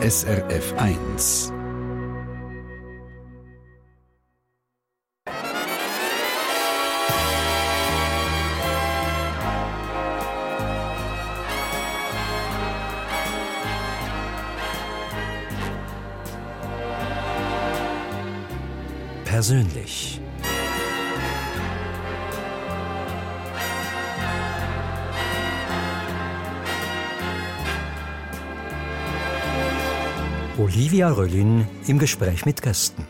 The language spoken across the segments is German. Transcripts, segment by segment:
SRF 1. Persönlich. Olivia Röllin im Gespräch mit Gästen.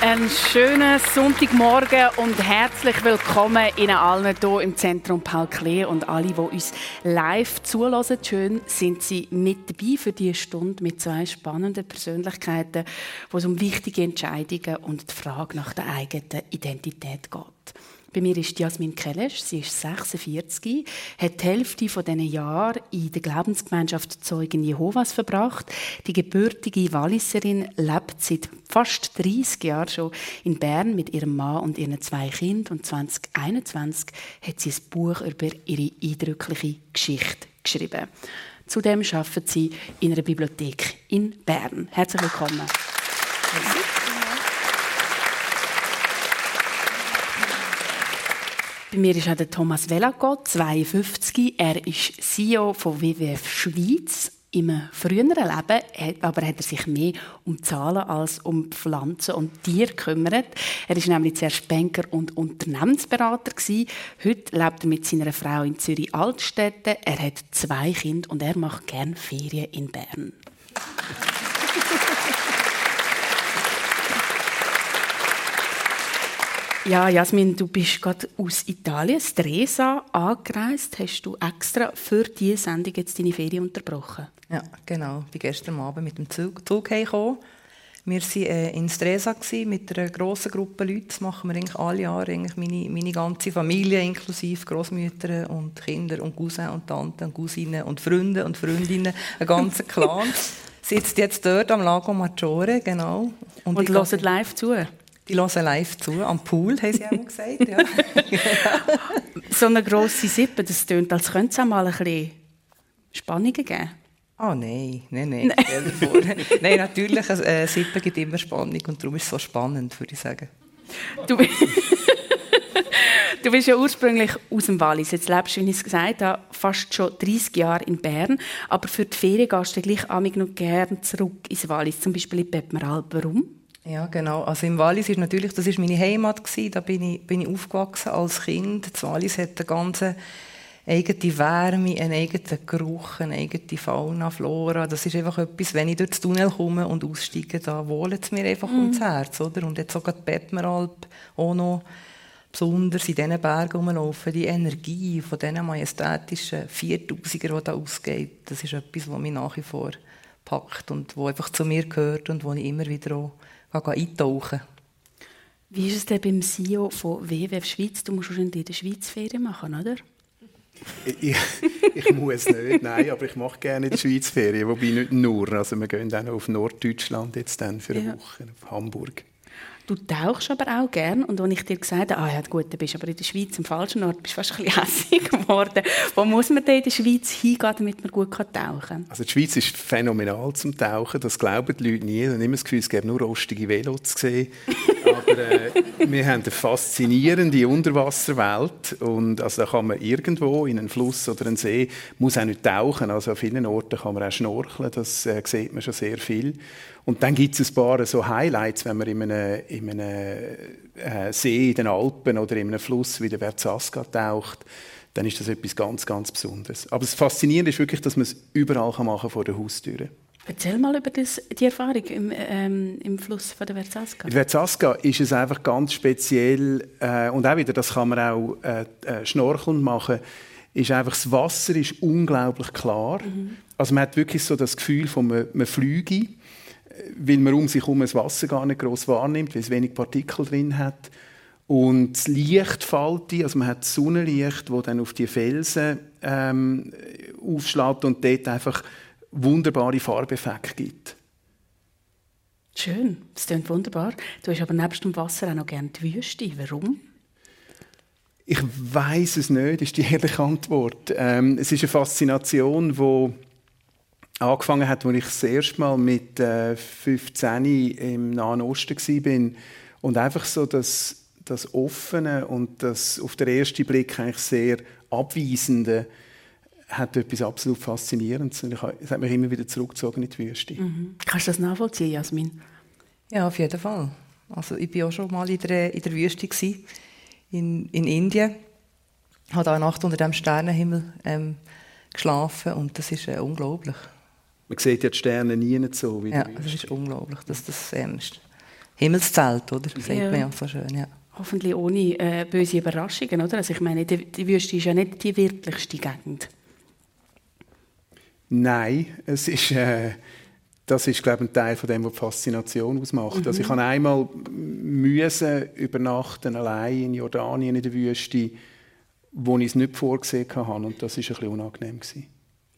Einen schönen Sonntagmorgen und herzlich willkommen Ihnen allen hier im Zentrum Paul Klee und alle, die uns live zulassen. Schön sind Sie mit dabei für diese Stunde mit zwei spannenden Persönlichkeiten, wo es um wichtige Entscheidungen und die Frage nach der eigenen Identität geht. Bei mir ist Jasmin Kelesch, sie ist 46, hat die Hälfte von diesen Jahren in der Glaubensgemeinschaft Zeugen Jehovas verbracht. Die gebürtige Walliserin lebt seit fast 30 Jahren schon in Bern mit ihrem Mann und ihren zwei Kindern und 2021 hat sie ein Buch über ihre eindrückliche Geschichte geschrieben. Zudem arbeitet sie in einer Bibliothek in Bern. Herzlich willkommen. Merci. Bei mir ist auch der Thomas Velagot, 52. Er ist CEO von WWF Schweiz. Im früheren Leben aber hat er sich mehr um Zahlen als um Pflanzen und Tiere gekümmert. Er ist nämlich zuerst Banker und Unternehmensberater gewesen. Heute lebt er mit seiner Frau in Zürich Altstädte. Er hat zwei Kinder und er macht gerne Ferien in Bern. Ja, Jasmin, du bist gerade aus Italien, Stresa, angereist. Hast du extra für diese Sendung jetzt deine Ferien unterbrochen? Ja, genau. Ich bin gestern Abend mit dem Zug, Zug gekommen. Wir waren äh, in Stresa mit einer grossen Gruppe Leute. Das machen wir eigentlich alle Jahre. Eigentlich meine, meine ganze Familie, inklusive Großmütter und Kinder und Cousins und Tanten und Cousinen und Freunde und Freundinnen. Ein ganzer Clan sitzt jetzt dort am Lago Maggiore, genau. Und, und hört live zu? Die hören live zu, am Pool, haben sie auch gesagt. Ja. so eine grosse Sippe, das klingt, als könnte es auch mal ein bisschen Spannungen geben. Ah oh, nein, nein, nein. Nein, nein natürlich, eine äh, Sippe gibt immer Spannung und darum ist es so spannend, würde ich sagen. Du, du bist ja ursprünglich aus dem Wallis. Jetzt lebst du, wie ich es gesagt habe, fast schon 30 Jahre in Bern. Aber für die Ferien gehst du gleich noch gerne zurück ins Wallis, zum Beispiel in Bettmeralp. Warum? Ja, genau. Also im Wallis ist natürlich, das ist meine Heimat gewesen. Da bin ich, bin ich aufgewachsen als Kind. Das Wallis hat eine ganze eigene Wärme, einen eigenen Geruch, eine eigene Fauna, Flora. Das ist einfach etwas, wenn ich durch den Tunnel komme und aussteige, da wohlt es mir einfach mm. ums Herz, oder? Und jetzt sogar die Bettmeralp auch noch besonders in diesen Bergen rumlaufen, die Energie von diesen majestätischen Viertausiger, die da ausgeht, das ist etwas, was mich nach wie vor packt und wo einfach zu mir gehört und wo ich immer wieder auch eintauchen Wie ist es denn beim CEO von WWF Schweiz? Du musst wahrscheinlich in der Schweiz Ferien machen, oder? ich, ich, muss nicht, nein, aber ich mache gerne in der Schweiz Ferien, wobei nicht nur. Also wir gehen dann auf Norddeutschland jetzt dann für eine ja. Woche, auf Hamburg. Du tauchst aber auch gern und als ich dir gesagt habe, ah ja gut, du bist aber in der Schweiz am falschen Ort, bist du fast ein bisschen hässlich geworden. Wo muss man denn in der Schweiz hingehen, damit man gut tauchen kann? Also die Schweiz ist phänomenal zum Tauchen, das glauben die Leute nie. Ich habe immer das Gefühl, es gäbe nur rostige Velos zu sehen. aber äh, wir haben eine faszinierende Unterwasserwelt und also da kann man irgendwo in einen Fluss oder einen See, muss auch nicht tauchen, also an vielen Orten kann man auch schnorcheln, das äh, sieht man schon sehr viel. Und dann gibt es ein paar so Highlights, wenn man in einem, in einem äh, See in den Alpen oder in einem Fluss wie der Verzasca taucht, dann ist das etwas ganz, ganz Besonderes. Aber das Faszinierende ist wirklich, dass man es überall machen kann vor der Haustür. Erzähl mal über das, die Erfahrung im, ähm, im Fluss von der Verzasca. In Verzasca ist es einfach ganz speziell äh, und auch wieder, das kann man auch äh, äh, schnorcheln machen, ist einfach, das Wasser ist unglaublich klar. Mhm. Also man hat wirklich so das Gefühl von einem, einem Flüge weil man um sich herum das Wasser gar nicht groß wahrnimmt, weil es wenig Partikel drin hat. Und das Licht fällt also man hat das Sonnenlicht, das dann auf die Felsen ähm, aufschlägt und dort einfach wunderbare Farbeffekte gibt. Schön, das klingt wunderbar. Du hast aber nebst dem Wasser auch noch gerne die Wüste. Warum? Ich weiß es nicht, ist die ehrliche Antwort. Ähm, es ist eine Faszination, die angefangen hat, als ich das erste Mal mit äh, 15 im Nahen Osten war. Und einfach so das, das Offene und das auf den ersten Blick eigentlich sehr Abweisende hat etwas absolut Faszinierendes. Und es hat mich immer wieder zurückgezogen in die Wüste. Mhm. Kannst du das nachvollziehen, Jasmin? Ja, auf jeden Fall. Also ich war auch schon mal in der, in der Wüste gewesen, in, in Indien. Ich habe eine Nacht unter dem Sternenhimmel ähm, geschlafen und das ist äh, unglaublich. Man sieht ja die Sterne nie so. Wie ja, das ist unglaublich. Das, das ähm, Himmelszelt, oder? Das sagt ja. man ja so schön, ja. Hoffentlich ohne äh, böse Überraschungen, oder? Also ich meine, die, die Wüste ist ja nicht die wirklichste Gegend. Nein, es ist... Äh das ist glaube ich, ein Teil von dem, was die Faszination ausmacht. Mhm. Also ich habe einmal müssen übernachten allein in Jordanien in der Wüste, wo ich es nicht vorgesehen habe und das ist ein bisschen unangenehm gewesen.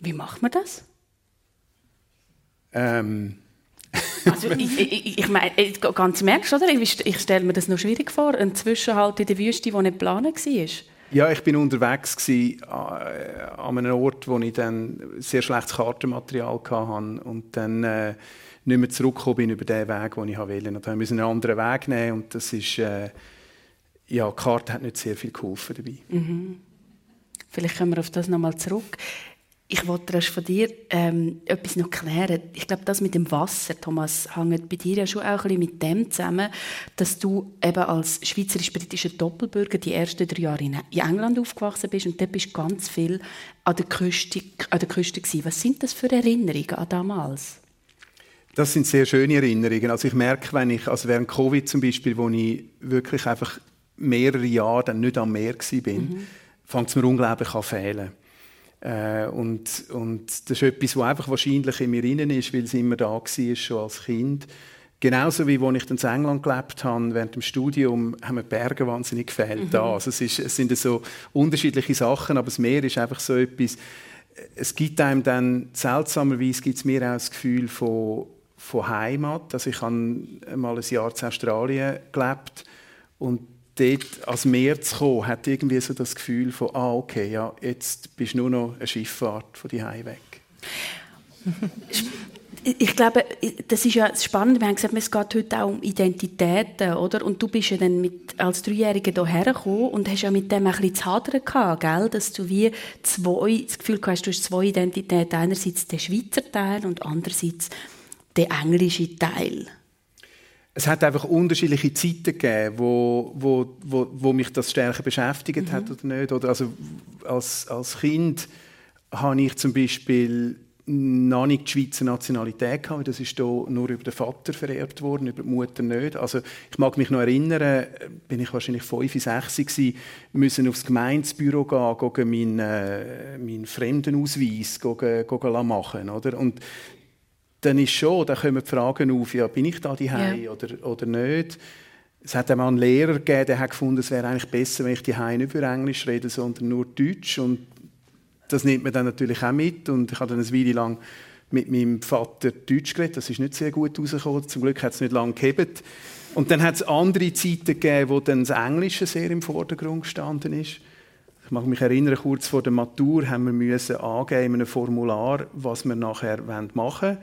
Wie macht man das? Ähm. also ich, ich, ich meine, ganz merkst oder? Ich, ich stelle mir das noch schwierig vor, ein Zwischenhalt in der Wüste, wo nicht geplant war. Ja, ich bin unterwegs gewesen, äh, an einem Ort, wo ich dann sehr schlechtes Kartenmaterial hatte und dann äh, nicht mehr zurückgekommen bin über den Weg, den ich wollte. Und dann musste einen anderen Weg nehmen und das ist, äh, ja, die Karte hat nicht sehr viel geholfen dabei. Mhm. Vielleicht kommen wir auf das nochmal zurück. Ich wollte erst von dir ähm, etwas noch klären. Ich glaube, das mit dem Wasser, Thomas, hängt bei dir ja schon auch ein bisschen mit dem zusammen, dass du eben als schweizerisch-britischer Doppelbürger die ersten drei Jahre in England aufgewachsen bist und dort bist du ganz viel an der Küste, an der Küste gewesen. Was sind das für Erinnerungen an damals? Das sind sehr schöne Erinnerungen. Also ich merke, wenn ich, also während Covid zum Beispiel, wo ich wirklich einfach mehrere Jahre dann nicht am Meer war, mhm. fängt es mir unglaublich an fehlen. Äh, und, und das ist etwas, was einfach wahrscheinlich in mir drin ist, weil es immer da war, schon als Kind. Genauso wie als ich in England gelebt habe, während dem Studium, haben mir Berge wahnsinnig gefällt. Mhm. Also es, ist, es sind so unterschiedliche Sachen, aber das Meer ist einfach so etwas, es gibt einem dann, seltsamerweise gibt es mir auch das Gefühl von, von Heimat. Also ich habe mal ein Jahr in Australien gelebt und dort ans Meer zu kommen, hat irgendwie so das Gefühl von, ah, okay, ja, jetzt bist du nur noch eine Schifffahrt von die weg. Ich glaube, das ist ja spannend. Wir haben gesagt, es geht heute auch um Identitäten, oder? Und du bist ja dann mit, als Dreijähriger hierher gekommen und hast ja mit dem ein bisschen zu hadern gehabt, gell? Dass du wie zwei, das Gefühl hast, du hast zwei Identitäten. Einerseits den Schweizer Teil und andererseits den englischen Teil es hat einfach unterschiedliche Zeiten gegeben, wo, wo, wo, wo mich das stärker beschäftigt mhm. hat oder nicht. Oder also als, als Kind habe ich zum Beispiel noch nicht die Schweizer Nationalität gehabt. Das ist hier nur über den Vater vererbt worden, über die Mutter nicht. Also ich mag mich noch erinnern, bin ich wahrscheinlich fünf, sechs gewesen, müssen aufs Gemeindebüro gehen, gehen meinen, äh, meinen Fremdenausweis gehen, gehen machen, oder? Und dann ist schon, dann kommen die Fragen auf, ja, bin ich da die ja. oder, oder nicht? Es hat einmal einen Lehrer gegeben, der hat gefunden, es wäre eigentlich besser, wenn ich die nicht über Englisch rede, sondern nur Deutsch. Und das nimmt man dann natürlich auch mit. Und ich habe dann eine Weile lang mit meinem Vater Deutsch geredet. Das ist nicht sehr gut rausgekommen. Zum Glück hat es nicht lange gegeben. Und dann hat es andere Zeiten gegeben, wo dann das Englische sehr im Vordergrund gestanden ist. Ich mag mich erinnern, kurz vor der Matur haben wir müssen angeben in einem Formular, was wir nachher machen wollen.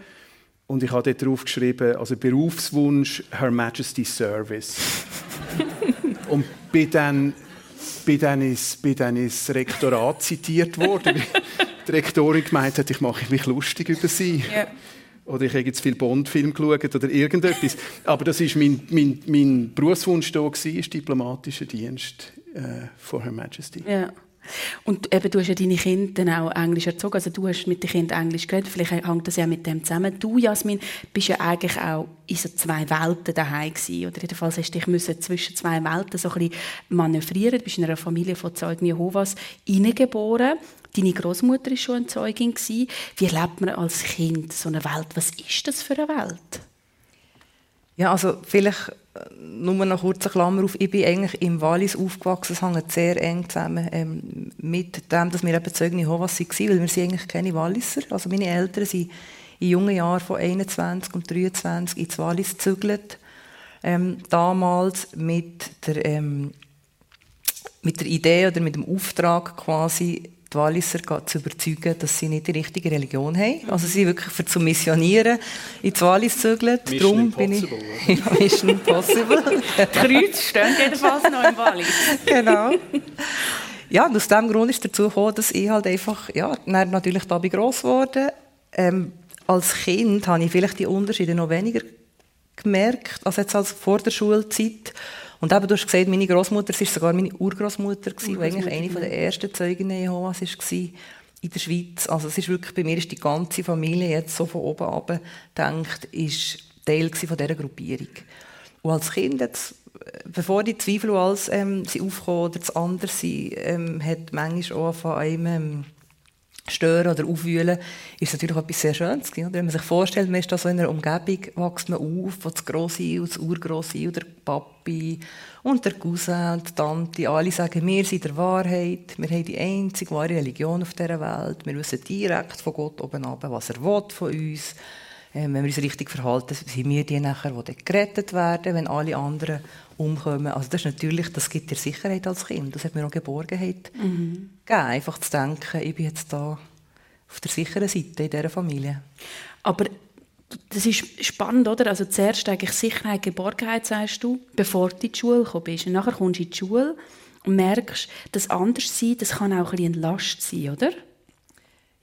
Und ich habe dort drauf geschrieben, also Berufswunsch Her Majesty Service. und bin dann, bin, dann ins, bin dann ins Rektorat zitiert worden. die Rektorin gemeint hat, ich mache mich lustig über sie. Yeah. Oder ich habe jetzt viel Bond-Film geschaut oder irgendetwas. Aber das war mein, mein, mein Berufswunsch da, gewesen, diplomatischer Dienst äh, for Her Majesty. Yeah. Und eben, du hast ja deine Kinder dann auch Englisch erzogen, also du hast mit den Kindern Englisch geredet, vielleicht hängt das ja mit dem zusammen. Du, Jasmin, bist ja eigentlich auch in so zwei Welten daheim gewesen, oder jedenfalls hast du dich müssen zwischen zwei Welten so ein bisschen manövrieren. Du bist in einer Familie von Zeugen Jehovas hineingeboren. Deine Großmutter war schon eine Zeugin. Wie erlebt man als Kind so eine Welt? Was ist das für eine Welt? Ja, also vielleicht nur noch kurz eine Klammer auf. Ich bin eigentlich im Wallis aufgewachsen. Es hängt sehr eng zusammen ähm, mit dem, dass wir eben Zeugen Jehovas waren, weil wir sind eigentlich keine Walliser. Also meine Eltern sind in jungen Jahren von 21 und 23 ins Wallis gezügelt. Ähm, damals mit der, ähm, mit der Idee oder mit dem Auftrag quasi die Walliser zu überzeugen, dass sie nicht die richtige Religion haben. Also sie wirklich für zu missionieren in die Wallis zügeln. Mission Darum bin ich ja, Mission Impossible. Kreuz stehen jedenfalls noch im Wallis. genau. Ja, und aus diesem Grund ist dazu gekommen, dass ich halt einfach, ja, natürlich da bin gross geworden. Ähm, als Kind habe ich vielleicht die Unterschiede noch weniger gemerkt, als jetzt als vor der Schulzeit. Und eben, du hast gesagt, meine Großmutter, sie war sogar meine Urgroßmutter, die eigentlich eine der ersten Zeuginnen Jehovas war in der Schweiz. Also es ist wirklich, bei mir ist die ganze Familie jetzt so von oben ab denkt, ist Teil von dieser Gruppierung. Und als Kind, jetzt, bevor die Zweifel alles ähm, sie aufkommen oder das andere sind, ähm, hat manchmal auch von einem ähm, stören oder aufwühlen, ist natürlich etwas sehr Schönes. Oder? Wenn man sich vorstellt, man ist da so in einer Umgebung, wächst man auf, wo das Grosse und das Urgrosse und der Papi und der Cousin und die Tante, alle sagen, wir sind der Wahrheit, wir haben die einzige wahre Religion auf dieser Welt, wir wissen direkt von Gott oben ab, was er will von uns. Ähm, wenn wir uns richtig verhalten, sind wir die nachher, die gerettet werden, wenn alle anderen umkommen. Also das ist natürlich, das gibt dir Sicherheit als Kind. Das hat mir auch Geborgenheit mhm. gegeben, einfach zu denken, ich bin jetzt da auf der sicheren Seite in dieser Familie. Aber das ist spannend, oder? Also zuerst eigentlich Sicherheit, Geborgenheit, sagst du, bevor du in die Schule gekommen bist. Und nachher kommst du in die Schule und merkst, dass anders sein, das kann auch ein bisschen eine Last sein, oder?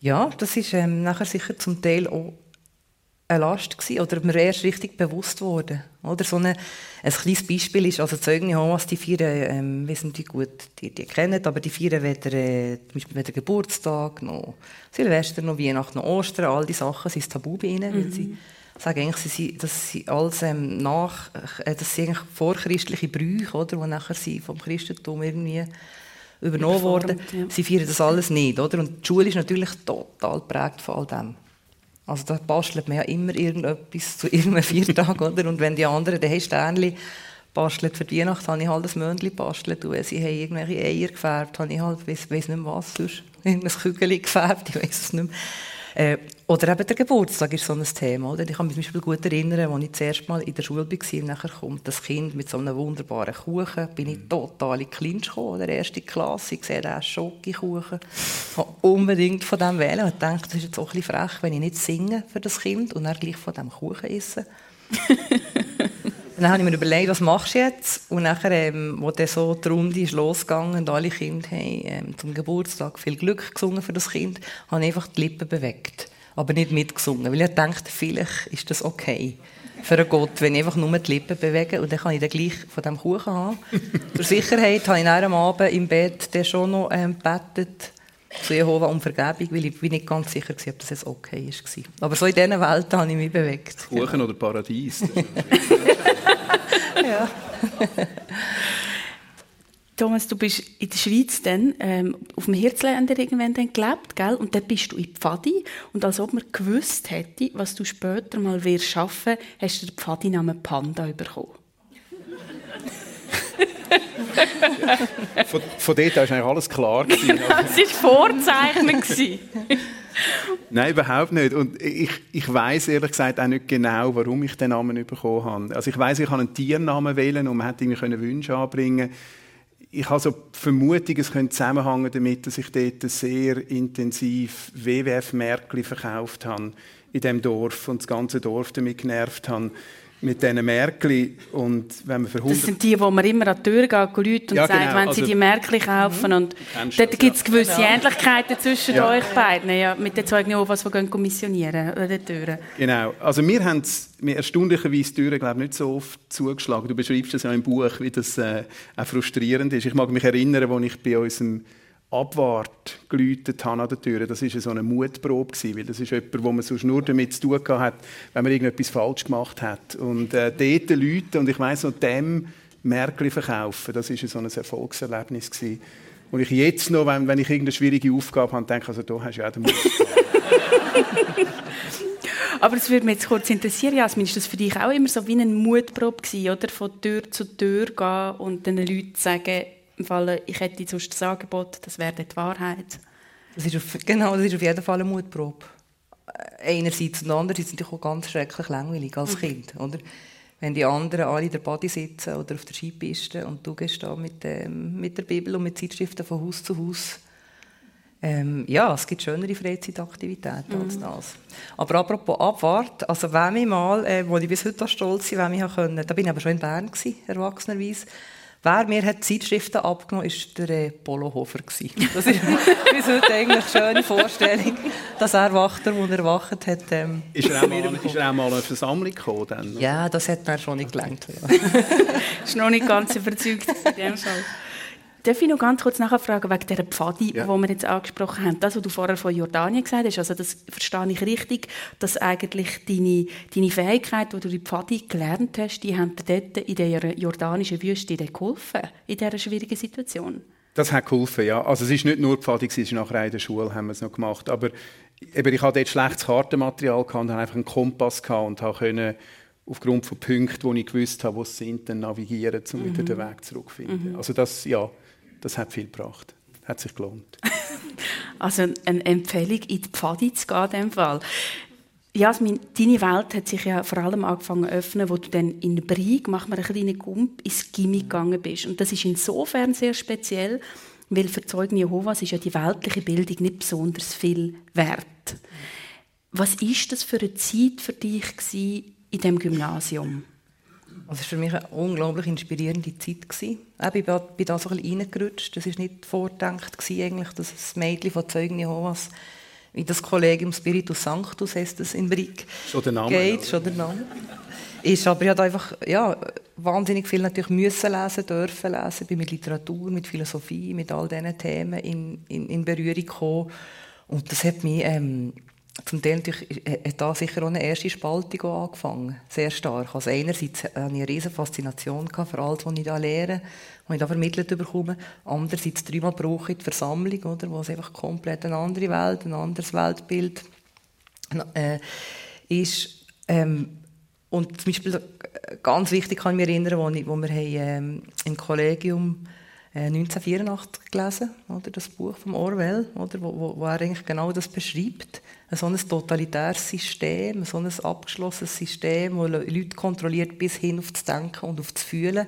Ja, das ist ähm, nachher sicher zum Teil auch eine Last gewesen, oder mir erst richtig bewusst wurde. Oder so eine, ein kleines Beispiel ist, also Zeugen Jehovas, die feiern, ähm, wissen die gut, die, die kennen, aber die feiern weder, äh, zum Beispiel weder Geburtstag, noch Silvester, noch Weihnachten, noch Ostern, all die Sachen sind tabu bei ihnen, mhm. weil sie sagen eigentlich, sie, sind, dass sie alles ähm, nach, äh, das sind eigentlich vorchristliche Brüche, oder, die nachher sie vom Christentum irgendwie übernommen wurden. Ja. Sie feiern das alles nicht, oder? Und die Schule ist natürlich total geprägt von all dem. Also da bastelt man ja immer irgendetwas zu irgendeinem Viertag, oder? Und wenn die anderen, dann haben Sternchen bastelt für die Nacht, habe ich halt ein Möndchen bastelt. Und sie haben irgendwelche Eier gefärbt, habe ich halt, weiß, weiß nicht mehr was, sonst irgendein Kügel gefärbt, ich weiß es nicht mehr. Äh, oder eben der Geburtstag ist so ein Thema. Oder? Ich kann mich zum Beispiel gut erinnern, als ich das erste Mal in der Schule war, nachher kommt das Kind mit so einem wunderbaren Kuchen, bin ich total in Clinch gekommen, der erste Klasse, ich sehe den Schokokuchen, ich wollte unbedingt von dem wählen und dachte, das ist jetzt auch ein bisschen frech, wenn ich nicht singe für das Kind und dann gleich von dem Kuchen esse. dann habe ich mir überlegt, was machst du jetzt? Und nachher, ähm, wo dann so die Runde ist losgegangen und alle Kinder haben ähm, zum Geburtstag viel Glück gesungen für das Kind, habe ich einfach die Lippen bewegt. Aber nicht mitgesungen, weil ich dachte, vielleicht ist das okay für einen Gott, wenn ich einfach nur die Lippen bewege und dann kann ich dann gleich von diesem Kuchen haben. Zur Sicherheit habe ich dann am Abend im Bett dann schon noch ähm, gebetet zu Jehova um Vergebung, weil ich bin nicht ganz sicher war, ob das jetzt okay war. Aber so in diesen Welten habe ich mich bewegt. Kuchen oder Paradies? ja. Thomas, du bist in der Schweiz dann ähm, auf dem Herzländer irgendwann dann gelebt, gell? Und dann bist du in Pfadi. Und als ob man gewusst hätte, was du später mal wirst schaffen, hast du den Pfadi-Namen Panda bekommen. von, von dort war eigentlich alles klar. das war Vorzeichen. Nein, überhaupt nicht. Und ich, ich weiß ehrlich gesagt auch nicht genau, warum ich den Namen bekommen habe. Also ich weiß, ich habe einen Tiernamen wählen und man hätte irgendwie Wünsche anbringen ich habe so die Vermutung, es könnte zusammenhängen damit, dass ich dort sehr intensiv WWF-Märkli verkauft habe in dem Dorf und das ganze Dorf damit genervt habe mit diesen Märkli und wenn man für Das sind die, wo man immer an die Tür geht und Leute und ja, sagt, genau. wenn sie also, die Märkli kaufen. Und dort gibt es gewisse ja. Ähnlichkeiten zwischen ja. euch beiden, ja, mit den zwei Jehovas, die gehen missionieren an den Türen. Genau. Also wir haben mir erstaunlicherweise die Türen glaube nicht so oft zugeschlagen. Du beschreibst das ja im Buch, wie das äh, auch frustrierend ist. Ich mag mich erinnern, als ich bei unserem Abwart geläutet habe an der Tür. Das war so eine Mutprobe, weil das ist jemand, wo man sonst nur damit zu tun hat, wenn man irgendetwas falsch gemacht hat. Und äh, dort Leute, und ich weiss noch, dem Märkli verkaufen, das war so ein Erfolgserlebnis. Gewesen. Und ich jetzt noch, wenn, wenn ich irgendeine schwierige Aufgabe habe, denke, also da hast du ja den Mut. Aber es würde mich jetzt kurz interessieren, Jasmin, ist das für dich auch immer so wie eine Mutprobe gewesen, oder? Von Tür zu Tür gehen und den Leuten sagen, im Fall, ich hätte sonst das Angebot, das wäre die Wahrheit. Das ist auf, genau, das ist auf jeden Fall eine Mutprobe. Einerseits und andererseits natürlich auch ganz schrecklich langweilig als mhm. Kind. Oder? wenn die anderen alle in der Body sitzen oder auf der Skipiste und du gehst da mit, ähm, mit der Bibel und mit Zeitschriften von Haus zu Haus. Ähm, ja, es gibt schönere Freizeitaktivitäten mhm. als das. Aber apropos Abwart, also wenn ich mal, äh, wo ich bis heute stolz bin, wenn ich können, da bin ich aber schon in Bern gewesen, erwachsenerweise, Wer mir hat Zeitschriften abgenommen hat, war der äh, Polohofer. Das ist bis heute eigentlich eine schöne Vorstellung, dass er Wachter, wo er wacht hat. Ähm, ist, er auch mal, ist er auch mal eine Versammlung gekommen? Dann? Ja, das hat mir schon nicht gelangt. Ja. ist noch nicht ganz überzeugt in dem Fall. Darf ich noch ganz kurz nachfragen wegen dieser Pfadi, ja. die wir jetzt angesprochen haben? Das, was du vorher von Jordanien gesagt hast, also das verstehe ich richtig, dass eigentlich deine, deine Fähigkeit, die du in Pfadi gelernt hast, die haben dir dort in der jordanischen Wüste geholfen, in dieser schwierigen Situation? Das hat geholfen, ja. Also es ist nicht nur Pfadi, es ist nachher in der Schule haben wir es noch gemacht. Aber eben, ich hatte dort schlechtes Kartenmaterial und hatte einfach einen Kompass und konnte aufgrund von Punkten, die ich gewusst habe, wo sie sind, dann navigieren, um mhm. wieder den Weg zurückzufinden. Mhm. Also das, ja, das hat viel gebracht. Hat sich gelohnt. also eine Empfehlung, in die Pfadi zu gehen, in dem Fall. Jasmin, deine Welt hat sich ja vor allem angefangen zu öffnen, wo du dann in Brieg, mach mal einen kleinen Gump, ins Gimmi gegangen bist. Und das ist insofern sehr speziell, weil für Zeugen Jehovas ist ja die weltliche Bildung nicht besonders viel wert. Was ist das für eine Zeit für dich in dem Gymnasium? Also es war für mich eine unglaublich inspirierende Zeit. Gewesen. Ich bin da so ein bisschen reingerutscht. Das war nicht vorgedacht, eigentlich, dass das Mädchen von Zeugen Jehovas in das Kollegium Spiritus Sanctus heißt das in Brick schon der Name, geht. Schon der Name. Ist, aber ich habe einfach ja, wahnsinnig viel natürlich müssen lesen, dürfen lesen, bin mit Literatur, mit Philosophie, mit all diesen Themen in, in, in Berührung gekommen. Und das hat mich ähm, zum Teil hat da sicher auch eine erste Spaltung angefangen, sehr stark. Also einerseits hatte ich eine riesige Faszination für alles, was ich da lehre, was ich da vermittelt bekomme. Andererseits dreimal brauche ich die Versammlung, oder, wo es einfach komplett eine andere Welt, ein anderes Weltbild äh, ist. Ähm, und zum Beispiel äh, ganz wichtig kann ich mich erinnern, wo, wo wir haben, ähm, im Kollegium 1984 äh, gelesen, oder, das Buch von Orwell, oder, wo, wo, wo er eigentlich genau das beschreibt so ein totalitäres System, so ein abgeschlossenes System, das Leute kontrolliert bis hin auf das Denken und auf das Fühlen.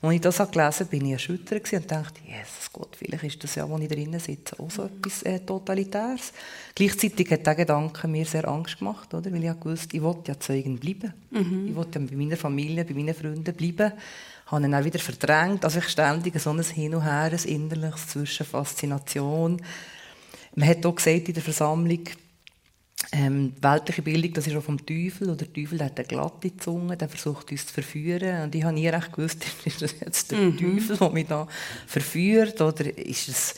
Als ich das gelesen habe, bin ich erschüttert und dachte, Jesus Gott, vielleicht ist das ja, wo ich drinnen sitze, auch so etwas äh, Totalitäres. Gleichzeitig hat dieser Gedanke mir sehr Angst gemacht, oder? weil ich wusste, ich wollte ja Zeugen bleiben. Mhm. Ich wollte ja bei meiner Familie, bei meinen Freunden bleiben. Ich habe ihn auch wieder verdrängt. Also ich ständig so ein Hin und Her, ein innerliches zwischen Faszination. Man hat auch gesagt in der Versammlung, ähm, weltliche Bildung, das ist auch vom Teufel. Oder der Teufel hat eine glatte Zunge, der versucht uns zu verführen. Und ich habe nie recht gewusst, ist das jetzt der mhm. Teufel, der mich da verführt? Oder ist es,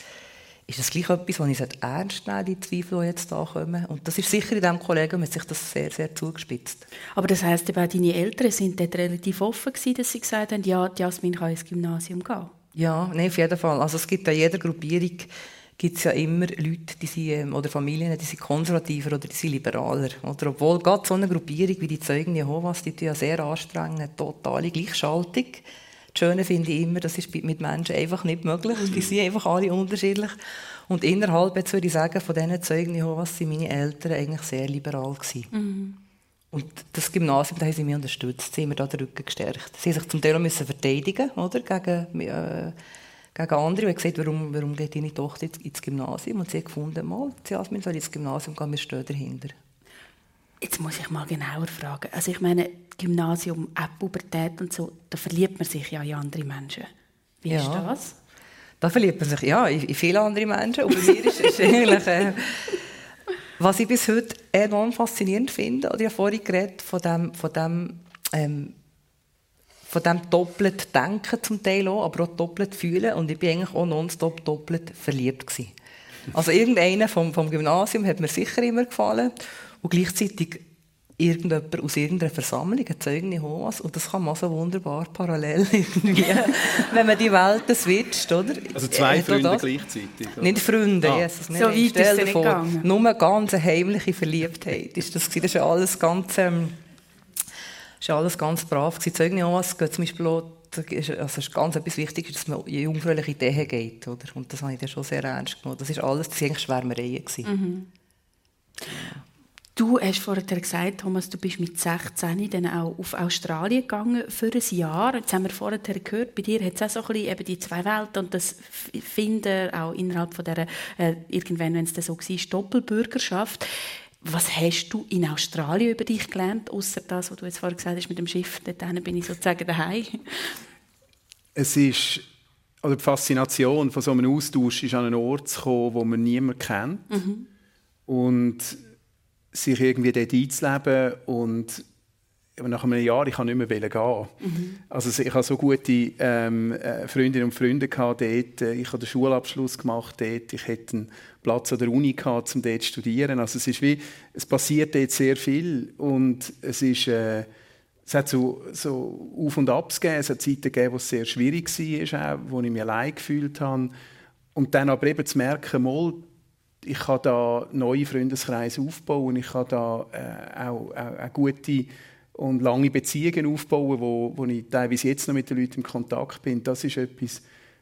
ist das gleich etwas, was ich ernst nehme, die Zweifel, die jetzt da kommen? Und das ist sicher in diesem Kollegen hat sich das sehr, sehr zugespitzt. Aber das heisst, eben, deine Eltern sind dort relativ offen gewesen, dass sie gesagt haben, ja, Jasmin kann ins Gymnasium gehen? Ja, nee, auf jeden Fall. Also es gibt in jeder Gruppierung gibt es ja immer Leute die sind, ähm, oder Familien, die sind konservativer oder die sind liberaler. Oder obwohl gerade so eine Gruppierung wie die Zeugen Jehovas, die ja sehr anstrengend, eine totale Gleichschaltung. Das Schöne finde ich immer, das ist mit Menschen einfach nicht möglich. Mhm. Die sind einfach alle unterschiedlich. Und innerhalb, jetzt würde ich sagen, von diesen Zeugen Jehovas sind meine Eltern eigentlich sehr liberal gewesen. Mhm. Und das Gymnasium, da haben sie mich unterstützt, sie haben mir da den Rücken gestärkt. Sie haben sich zum Teil auch müssen verteidigen, oder? Gegen, äh, gegen andere und gesagt, warum, warum geht deine Tochter ins Gymnasium? Und sie hat gefunden, mal, Jasmin soll ins Gymnasium gehen, wir stehen dahinter. Jetzt muss ich mal genauer fragen. Also ich meine, Gymnasium, auch Pubertät und so, da verliebt man sich ja in andere Menschen. Wie ja. ist das? Da verliebt man sich ja in, in viele andere Menschen. Und bei mir ist es eigentlich... Äh, was ich bis heute enorm faszinierend finde, oder ich habe vorhin geredet von dem, von dem ähm, von dem doppelt denken zum Teil auch, aber auch doppelt fühlen und ich bin eigentlich auch nonstop doppelt verliebt gewesen. Also irgendeiner vom, vom Gymnasium hat mir sicher immer gefallen und gleichzeitig irgendjemand aus irgendeiner Versammlung, ein Zeugen Jehovas, und das kann man so wunderbar parallel irgendwie, wenn man die Welten switcht, oder? Also zwei äh, Freunde gleichzeitig? Oder? Nicht Freunde, ah. Jesus. So weit ist es nicht gegangen. Nur eine ganz heimliche Verliebtheit ist das, das ist alles ganz... Ähm, ist alles ganz brav. Die Jehovas gehen zum Beispiel auch, also ist ganz etwas Wichtiges, dass man in jungfräuliche Ideen geht. Oder? Und das habe ich dann schon sehr ernst genommen. Das war alles, das eigentlich Schwärmereien. Mhm. Du hast vorher gesagt, Thomas, du bist mit 16 dann auch auf Australien gegangen für ein Jahr. Jetzt haben wir vorher gehört, bei dir hat es auch so ein bisschen eben die zwei Welten und das Finden auch innerhalb von dieser, äh, irgendwann, wenn es dann so war, Doppelbürgerschaft. Was hast du in Australien über dich gelernt, außer das, was du jetzt vorher gesagt hast mit dem Schiff? Dort bin ich sozusagen daheim. Es ist oder die Faszination von so einem Austausch ist an einen Ort zu kommen, wo man niemand kennt mhm. und sich irgendwie dort einzuleben und nach einem Jahr ich kann nicht mehr gehen. Mhm. Also ich habe so gute ähm, äh, Freundinnen und Freunde gehabt dort. Ich habe den Schulabschluss gemacht dort. Ich hätte einen Platz an der Uni gehabt, um dort zu studieren. Also es ist wie, es passiert dort sehr viel und es ist, äh, es hat so, so Auf und Abs gegeben. Es hat Zeiten gegeben, wo es sehr schwierig war, auch, wo ich mich allein gefühlt habe. Und dann aber eben zu merken, mal, ich kann da neue Freundeskreise aufbauen, ich kann da äh, auch, auch, auch gute und lange Beziehungen aufbauen, wo, wo ich teilweise jetzt noch mit den Leuten in Kontakt bin. Das ist etwas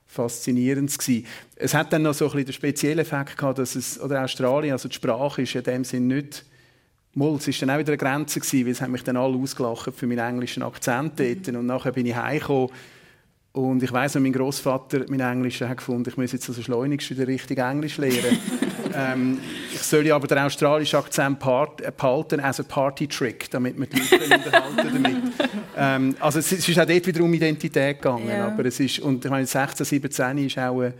Faszinierendes gewesen. Es hat dann noch so ein bisschen den speziellen Effekt gehabt, dass es, oder Australien, also die Sprache ist in dem Sinn nicht Mal, es war dann auch wieder eine Grenze, gewesen, weil es haben mich dann alle ausgelacht für meinen englischen Akzent dort. Und nachher bin ich heimgekommen und ich weiss, mein Großvater, mein Englisch, hat gefunden, ich muss jetzt also schleunigst wieder richtig Englisch lernen. ähm, ich soll ja aber den australischen Akzent äh, behalten als ein Party-Trick, damit wir die Leute unterhalten damit. Ähm, also es, ist auch dort wieder um Identität gegangen. Ja. Aber es ist, und ich meine, 16, 17 war auch eine,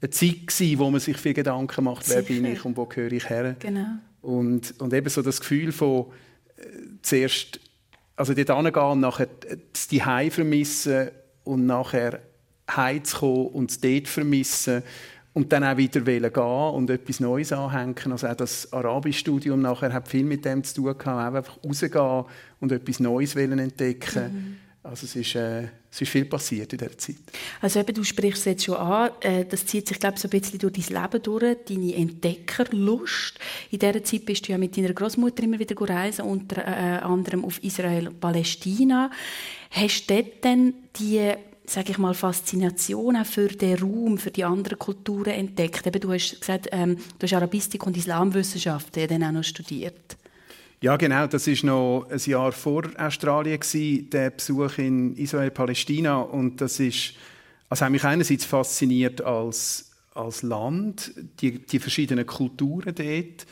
eine Zeit, gewesen, wo man sich viel Gedanken macht, wer Sicher. bin ich und wo gehöre ich her. Genau. Und, und eben so das Gefühl von äh, zuerst also dort hingehen nachher die Hause vermissen und nachher heimzukommen und es dort vermissen und dann auch wieder gehen und etwas Neues anhängen. Also auch das Arabisch-Studium nachher hat viel mit dem zu tun gehabt, auch einfach rausgehen und etwas Neues entdecken. Mhm. Also es ist, äh, es ist viel passiert in dieser Zeit. Also eben, du sprichst es jetzt schon an, äh, das zieht sich glaube ich, so ein bisschen durch dein Leben durch, deine Entdeckerlust. In dieser Zeit bist du ja mit deiner Großmutter immer wieder reisen, unter äh, anderem auf Israel und Palästina. Hast du dort dann die sage ich mal, Faszination auch für den Raum, für die anderen Kulturen entdeckt? Eben, du hast gesagt, ähm, du hast Arabistik und Islamwissenschaften dann auch noch studiert. Ja, genau. Das ist noch ein Jahr vor Australien gewesen, der Besuch in Israel-Palästina und das ist, also hat mich einerseits fasziniert als als Land, die, die verschiedenen Kulturen dort,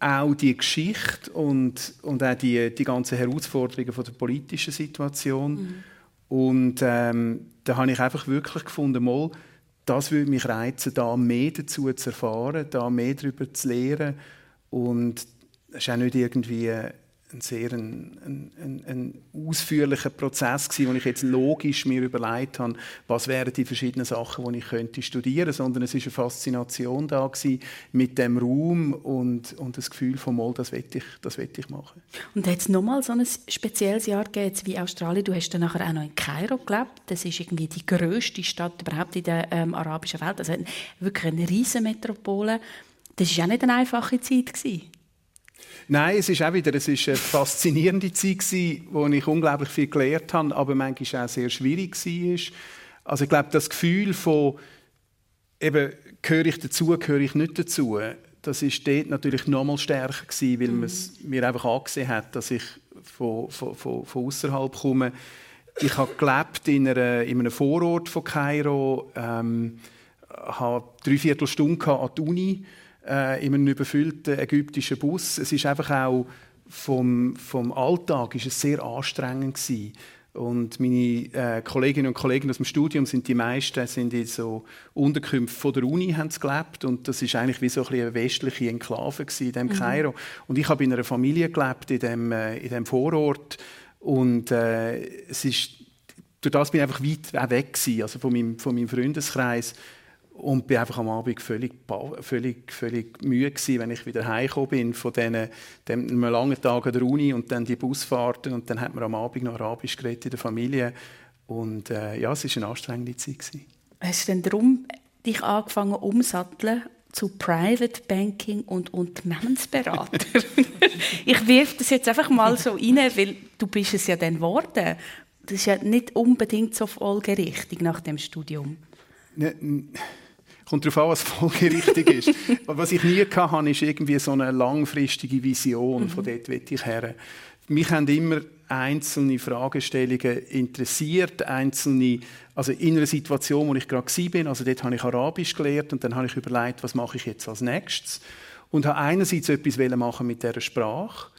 auch die Geschichte und, und auch die, die ganzen Herausforderungen von der politischen Situation. Mhm. Und ähm, da habe ich einfach wirklich gefunden, mal, das würde mich reizen, da mehr dazu zu erfahren, da mehr darüber zu lernen und es ist auch nicht irgendwie ein sehr ein, ein, ein ausführlicher Prozess gewesen, wo ich jetzt logisch mir überlegt habe, was wären die verschiedenen Sachen, die ich könnte studieren, sondern es ist eine Faszination da gewesen mit dem Raum und, und das Gefühl von mal, das will ich, das will ich machen. Und hat es nochmal so ein spezielles Jahr gegeben wie Australien? Du hast dann nachher auch noch in Kairo gelebt. Das ist irgendwie die größte Stadt überhaupt in der ähm, arabischen Welt. Also wirklich eine riesige Metropole. Das war auch nicht eine einfache Zeit gewesen. Nein, es ist auch wieder es ist eine faszinierende Zeit, gewesen, wo ich unglaublich viel gelernt habe, aber manchmal auch sehr schwierig war. Also ich glaube, das Gefühl von, eben, gehöre ich dazu, gehöre ich nicht dazu, das war dort natürlich noch mal stärker gewesen, weil mhm. man es mir einfach angesehen hat, dass ich von, von, von, von außerhalb komme. Ich habe gelebt in, einer, in einem Vorort von Kairo, ähm, habe drei Viertelstunden an der Uni äh, in einem überfüllten ägyptischen Bus. Es ist einfach auch vom, vom Alltag ist es sehr anstrengend gewesen. Und meine äh, Kolleginnen und Kollegen aus dem Studium sind die meisten sind in so Unterkünften von der Uni haben gelebt und das ist eigentlich wie so ein eine westliche Enklave in dem mhm. Kairo. Und ich habe in einer Familie gelebt in dem, äh, in dem Vorort und äh, es ist durch das bin ich einfach weit weg gewesen, also von meinem, von meinem Freundeskreis und bin einfach am Abend völlig, völlig, völlig müde gewesen, wenn ich wieder heimgekommen bin von diesen, den langen Tagen der Uni und dann die Busfahrten und dann hat man am Abend noch Arabisch geredet in der Familie und äh, ja, es war eine anstrengende Zeit. Gewesen. Hast du denn darum dich angefangen umsatteln zu Private Banking und Unternehmensberater? ich wirf das jetzt einfach mal so rein, weil du bist es ja dann geworden. Das ist ja nicht unbedingt so folgerichtig nach dem Studium. Ne, kommt darauf an, was folgerichtig ist. was ich nie hatte, ist irgendwie so eine langfristige Vision, mhm. von dort will ich her. Mich haben immer einzelne Fragestellungen interessiert, einzelne, also in einer Situation, wo ich gerade war, also dort habe ich Arabisch gelernt und dann habe ich überlegt, was mache ich jetzt als nächstes und habe einerseits etwas machen mit dieser Sprache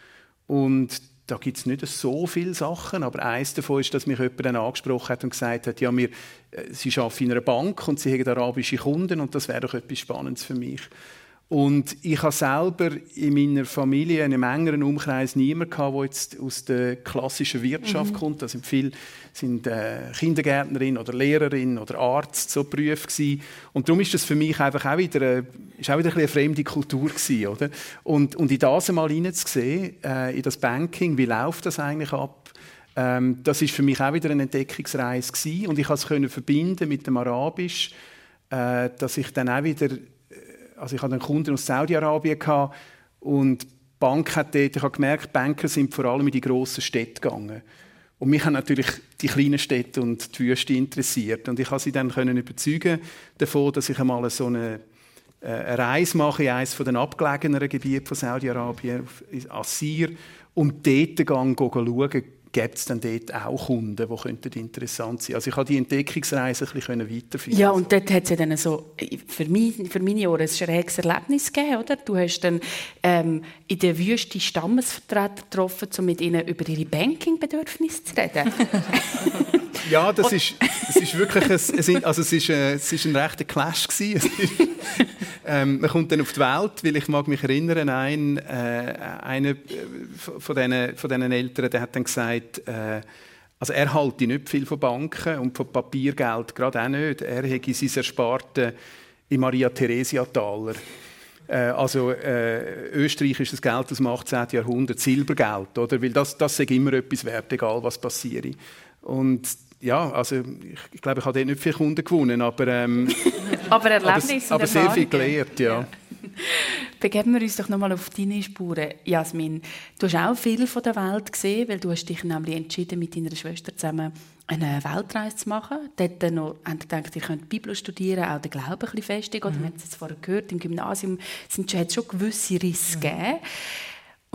und da gibt es nicht so viele Sachen, aber eines davon ist, dass mich jemand dann angesprochen hat und gesagt hat, ja, wir, äh, Sie arbeiten in einer Bank und Sie haben arabische Kunden und das wäre doch etwas Spannendes für mich. Und ich habe selber in meiner Familie, in einem engeren Umkreis, niemanden gehabt, der jetzt aus der klassischen Wirtschaft mhm. kommt. Da sind viele sind, äh, Kindergärtnerin oder Lehrerin oder Arzt, so Berufe gewesen. Und darum ist das für mich einfach auch wieder, äh, ist auch wieder ein eine fremde Kultur gewesen, oder? Und, und in das mal hineinzusehen, äh, in das Banking, wie läuft das eigentlich ab? Ähm, das ist für mich auch wieder eine Entdeckungsreise gewesen. Und ich konnte es verbinden mit dem Arabisch, äh, dass ich dann auch wieder also ich hatte einen Kunden aus Saudi-Arabien und die Bank hat dort, ich habe gemerkt, Banker sind vor allem in die grossen Städte gegangen. Und mich haben natürlich die kleinen Städte und die Wüste interessiert. Und ich konnte sie dann können überzeugen davon, dass ich einmal so eine, äh, eine Reise mache in eines der abgelegeneren Gebiete von Saudi-Arabien, Assir, und dort schauen, gibt es dann dort auch Kunden, die könnten interessant sein Also ich habe die Entdeckungsreise ein bisschen weiterführen. Ja, und dort hat es ja dann so, für, mich, für meine Ohren ein schräges Erlebnis gegeben, oder? Du hast dann ähm, in der Wüste Stammesvertreter getroffen, um mit ihnen über ihre Banking-Bedürfnisse zu reden. ja, das ist, das ist wirklich ein, also es ist, äh, es ist ein rechter Clash gewesen. Ähm, man kommt dann auf die Welt, weil ich mag mich erinnern, ein, äh, einer äh, von diesen, von diesen Eltern, der hat dann gesagt, äh, also er halte nicht viel von Banken und von Papiergeld gerade auch nicht. Er hätte sein Ersparten in Maria Theresia Taler. Äh, also äh, Österreich ist das Geld aus dem 18. Jahrhundert Silbergeld, oder? Weil das, das ist immer etwas wert, egal was passiert. Und ja, also ich, glaube, ich habe dort nicht viele Kunden gewonnen, aber, ähm, aber Erlebnisse aber, aber sehr viel gelernt, ja. ja. Begeben wir uns doch nochmal auf deine Spuren, Jasmin. Du hast auch viel von der Welt gesehen, weil du hast dich nämlich entschieden, mit deiner Schwester zusammen eine Weltreise zu machen. Dort noch, haben gedacht, ihr könnt Bibel studieren, auch den Glauben ein bisschen festigen. Mhm. Wir haben es vorher gehört, im Gymnasium sind, es schon gewisse Risse mhm. gegeben.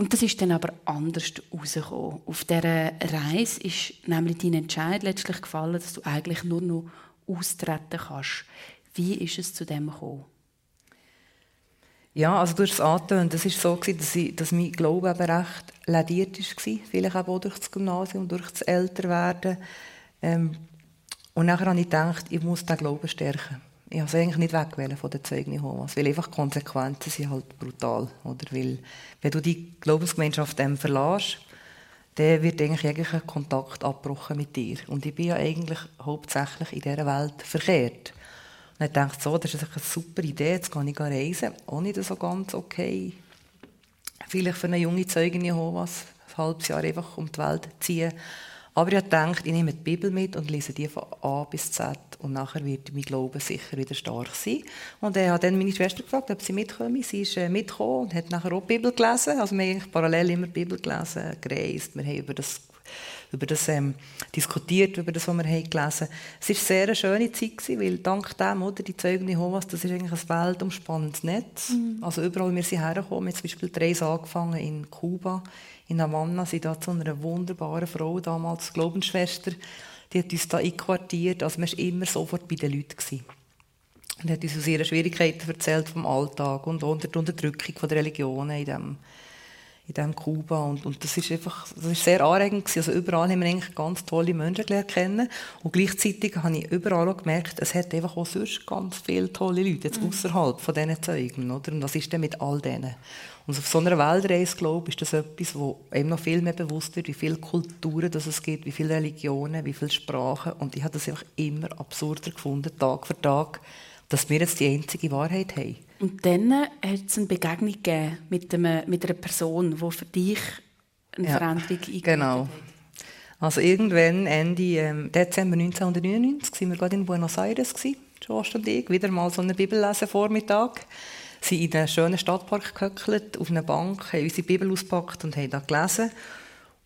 Und das ist dann aber anders rausgekommen. Auf dieser Reise ist nämlich dein Entscheid letztlich gefallen, dass du eigentlich nur noch austreten kannst. Wie ist es zu dem gekommen? Ja, also durch das Antönen, das war so, dass, ich, dass mein Glaube eben recht lediert war, vielleicht auch durch das Gymnasium, durch das Älterwerden. Ähm, und nachher habe ich gedacht, ich muss den Glauben stärken ich habe es eigentlich nicht wegwählen von den Zeugen Jehovas, weil einfach Konsequenzen sind halt brutal, oder? Weil, wenn du die Glaubensgemeinschaft dem verlässt, dann wird eigentlich jeglicher Kontakt abgebrochen mit dir. Und ich bin ja eigentlich hauptsächlich in dieser Welt verkehrt. Und ich dachte so, das ist eine super Idee, jetzt kann ich reisen, auch nicht so ganz okay. Vielleicht für eine junge Zeugin Jehovas, ein halbes Jahr einfach um die Welt ziehen. Aber ich habe gedacht, ich nehme die Bibel mit und lese die von A bis Z und nachher wird mein Glaube sicher wieder stark sein. Und er hat dann meine Schwester gefragt, ob sie mitkommen. Sie ist äh, mitgekommen und hat nachher auch die Bibel gelesen. Also wir haben parallel immer die Bibel gelesen, gereist. Wir haben über das über das ähm, diskutiert, über das, was wir haben gelesen haben. Es war eine sehr schöne Zeit, gewesen, weil dank dem, oder, die Zeugen Jehovas, das ist eigentlich ein weltumspannendes Netz. Mhm. Also überall, wir sind hergekommen, wir haben zum Beispiel drei angefangen in Kuba, in Havanna, sind da zu einer wunderbaren Frau, damals Glaubensschwester, die hat uns da einquartiert, also man war immer sofort bei den Leuten. Gewesen. Und hat uns aus ihren Schwierigkeiten erzählt vom Alltag und unter der Unterdrückung der Religionen in dem in diesem Kuba. Und, und das ist einfach das ist sehr anregend. Gewesen. Also überall haben wir eigentlich ganz tolle Menschen gelernt kennen. Und gleichzeitig habe ich überall auch gemerkt, es hat einfach auch sonst ganz viele tolle Leute, jetzt mhm. außerhalb von diesen Zeugen. Oder? Und was ist denn mit all denen? Und auf so einer Weltreise, glaube ich, ist das etwas, wo einem noch viel mehr bewusst wird, wie viele Kulturen das es gibt, wie viele Religionen, wie viele Sprachen. Und ich habe das einfach immer absurder gefunden, Tag für Tag, dass wir jetzt die einzige Wahrheit haben. Und dann hat es eine Begegnung gegeben mit, einem, mit einer Person, die für dich eine ja, Veränderung eingeleitet genau. Also irgendwann Ende ähm, Dezember 1999 waren wir gerade in Buenos Aires, Jost und ich, wieder mal so eine Bibellese Vormittag. Sie sind in einen schönen Stadtpark gehöckelt, auf einer Bank, haben unsere Bibel ausgepackt und haben da gelesen.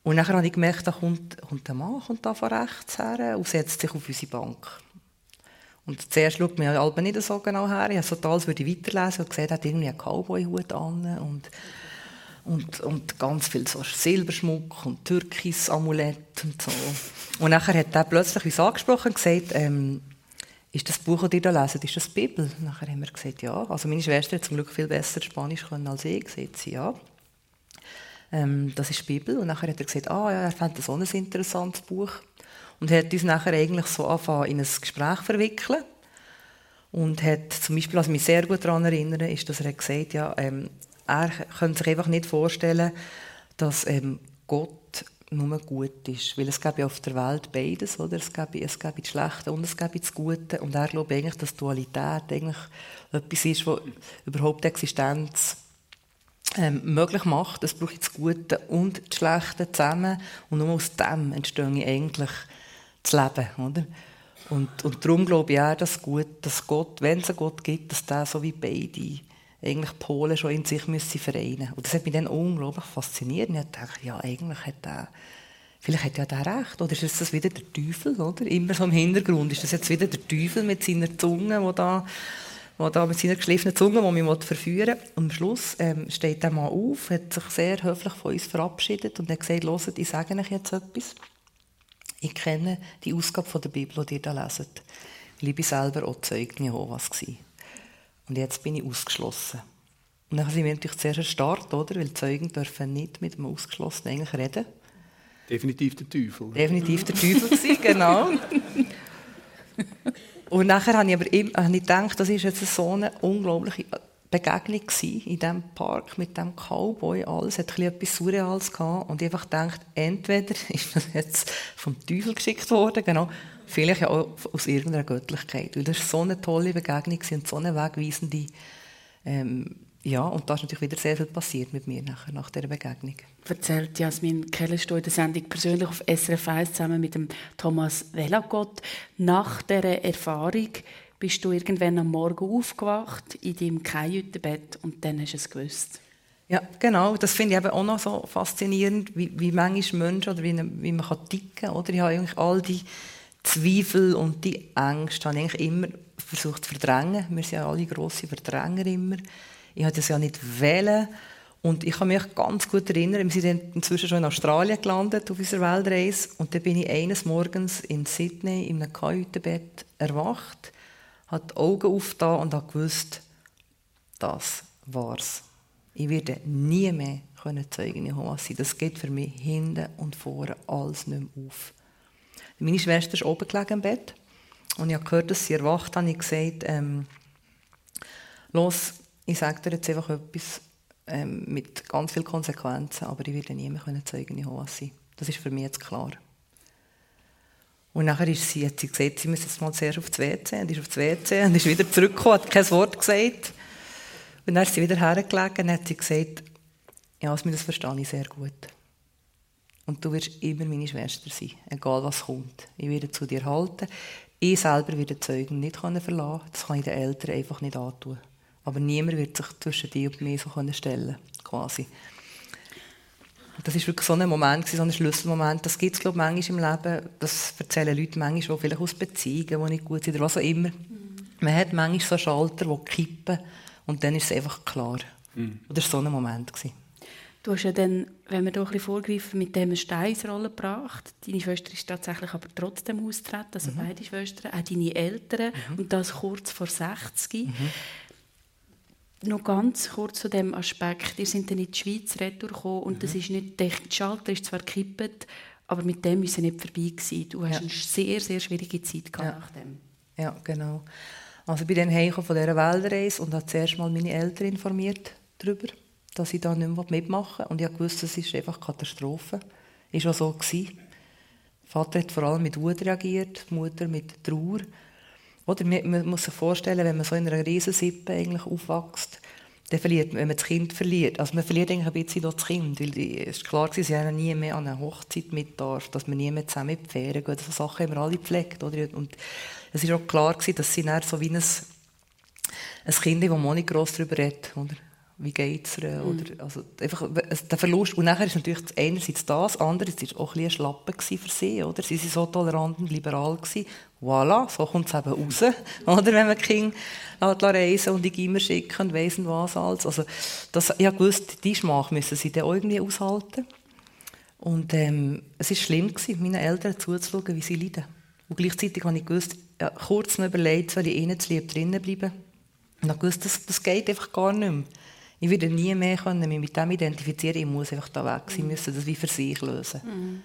Und dann habe ich gemerkt, da kommt, kommt ein Mann kommt da von rechts her und setzt sich auf unsere Bank. Und zuerst schaut mir Alben nicht so genau her. Ich habe so als würde ich weiterlesen und gesehen, er hat irgendwie einen Cowboy-Hut an und, und, und ganz viel so Silberschmuck und Türkis-Amulett und so. Und nachher hat er plötzlich uns angesprochen und gesagt, ähm, ist das Buch, das ihr da leset, ist das die Bibel? Nachher haben wir gesagt, ja. Also meine Schwester hat zum Glück viel besser Spanisch können als ich, gesagt sie, ja. Ähm, das ist die Bibel. Und nachher hat er gesagt, ah ja, er fand das auch ein interessantes Buch. Und hat uns nachher eigentlich so angefangen, in ein Gespräch verwickeln. Und hat zum Beispiel, was mich sehr gut daran erinnert, ist, dass er gesagt ja, ähm, er könnte sich einfach nicht vorstellen, dass ähm, Gott nur gut ist. Weil es gibt ja auf der Welt beides, oder? Es gibt, es gibt das Schlechte und es gibt das Gute. Und er glaubt eigentlich, dass Dualität eigentlich etwas ist, was überhaupt Existenz ähm, möglich macht. Es braucht das Gute und das Schlechte zusammen. Und nur aus dem entstehe eigentlich das Leben, oder? Und, und darum glaube ich auch, dass, gut, dass Gott, wenn es einen Gott gibt, dass der so wie beide eigentlich Polen schon in sich müssen vereinen Und das hat mich dann unglaublich fasziniert. Ich dachte, ja, eigentlich hat er, vielleicht hat ja der recht. Oder ist das wieder der Teufel, oder? Immer so im Hintergrund. Ist das jetzt wieder der Teufel mit seiner Zunge, wo da, wo da mit seiner geschliffenen Zunge, die mich verführen will. Und am Schluss ähm, steht der Mann auf, hat sich sehr höflich von uns verabschiedet und hat gesagt, ich sage euch jetzt etwas. Ich kenne die Ausgabe von der Bibel, die ihr da leset. Weil ich bin selber auch Zeuge Jehovas gewesen. Und jetzt bin ich ausgeschlossen. Und dann sind wir natürlich zuerst erstarrt, oder? Weil Zeugen dürfen nicht mit einem Ausgeschlossenen eigentlich reden. Definitiv der Teufel. Definitiv der Teufel gewesen, genau. Und nachher habe ich aber immer, habe ich gedacht, das ist jetzt so eine unglaubliche Begegnung in diesem Park mit dem Cowboy. Alles hat etwas Surreales gehabt. Und ich einfach gedacht, entweder ist das jetzt vom Teufel geschickt worden, genau, Vielleicht ja auch aus irgendeiner Göttlichkeit. Weil das war so eine tolle Begegnung und so eine wegweisende. Ähm, ja, und da ist natürlich wieder sehr viel passiert mit mir nachher, nach dieser Begegnung. Erzählt Jasmin Kellerstuhl in der Sendung persönlich auf SRF 1 zusammen mit dem Thomas Velagott. Nach dieser Erfahrung bist du irgendwann am Morgen aufgewacht in deinem Kajütenbett und dann hast du es gewusst. Ja, genau. Das finde ich eben auch noch so faszinierend, wie, wie manchmal Menschen oder wie, wie man kann ticken kann. Ich habe eigentlich all die Zweifel und die Ängste habe ich immer versucht zu verdrängen. Wir sind ja alle grosse Verdränger immer. Ich habe das ja nicht wählen. Und ich kann mich ganz gut erinnern, wir sind inzwischen schon in Australien gelandet auf unserer Weltreise. Und dann bin ich eines Morgens in Sydney in einem Kajütenbett erwacht, habe die Augen aufgetan und habe gewusst, das war's. Ich werde nie mehr Zeugen Jehovas sein. Das geht für mich hinten und vorne alles nicht mehr auf. Meine Schwester ist oben gelegen im Bett und ich habe gehört, dass sie erwacht hat. Ich gesagt, ähm, los, ich sage dir jetzt einfach etwas ähm, mit ganz vielen Konsequenzen, aber ich werde nie mehr Zeugen Jehovas sein. Das ist für mich jetzt klar. Und nachher ist sie, hat sie gesagt, sie müsse jetzt mal zuerst auf das WC und ist auf das WC und ist wieder zurückgekommen, hat kein Wort gesagt. Und dann ist sie wieder hergelegen und hat sie gesagt, ja, das verstehe ich sehr gut. Und du wirst immer meine Schwester sein, egal was kommt. Ich werde zu dir halten. Ich selber werde Zeugen nicht verlassen können. Das kann ich den Eltern einfach nicht antun. Aber niemand wird sich zwischen dir und mir so stellen quasi. Das war wirklich so ein Moment, so ein Schlüsselmoment. Das gibt es, glaube ich, manchmal im Leben. Das erzählen Leute manchmal auch vielleicht aus Beziehungen, die nicht gut sind oder was auch immer. Mhm. Man hat manchmal so Schalter, die kippen und dann ist es einfach klar. Mhm. Das war so ein Moment. Gewesen. Du hast ja dann, wenn wir doch ein bisschen vorgreifen, mit dem Steinsrolle gebracht. Deine Schwester ist tatsächlich aber trotzdem austreten, also mhm. beide Schwestern, auch deine Eltern mhm. und das kurz vor 60. Mhm. Noch ganz kurz zu dem Aspekt. Ihr seid dann in die Schweiz retour und das mhm. ist nicht, der Schalter ist zwar gekippt, aber mit dem ist nicht vorbei gewesen. Du hast ja. eine sehr, sehr schwierige Zeit gehabt ja. nach dem. Ja, genau. Also ich bin dann heimgekommen von dieser Weltreise und habe zuerst mal meine Eltern informiert darüber dass ich da nicht mehr mitmachen will. Und ich wusste, es ist einfach Katastrophe. Ist auch so gewesen. Der Vater hat vor allem mit Wut reagiert, die Mutter mit Trauer. Oder man muss sich vorstellen, wenn man so in einer Riesensippe eigentlich aufwächst, dann verliert man, wenn man das Kind verliert. Also man verliert eigentlich ein bisschen das Kind, weil es ist klar sie haben nie mehr an einer Hochzeit mit darf, dass man nie mehr zusammen in die Ferien geht. So Sachen haben wir alle gepflegt, oder? Und es ist auch klar gewesen, dass sie dann so wie ein, ein Kind, das man nicht gross darüber redet, oder? wie geht es ihr? Mhm. also einfach der Verlust. Und nachher ist natürlich einerseits das, andererseits war auch ein, ein Schlappen für sie. Oder? Sie waren so tolerant und liberal. Gewesen. Voilà, so kommt es eben raus, oder, wenn man Kinder reisen und die Gimmer schicken und weiss was alles. Also, das, ich wusste, die Schmach müssen sie dann irgendwie aushalten. Und ähm, es war schlimm, gewesen, meinen Eltern zuzuschauen, wie sie leiden. Und gleichzeitig habe ich gewusst, ja, kurz noch überlegt, soll ich ihnen zu lieb drinnen bleiben. Und ich wusste, das, das geht einfach gar nicht mehr. Ich werde nie mehr können, mich mit dem identifizieren. Ich muss einfach da weg sein, mhm. müssen das wie für sich lösen. Mhm.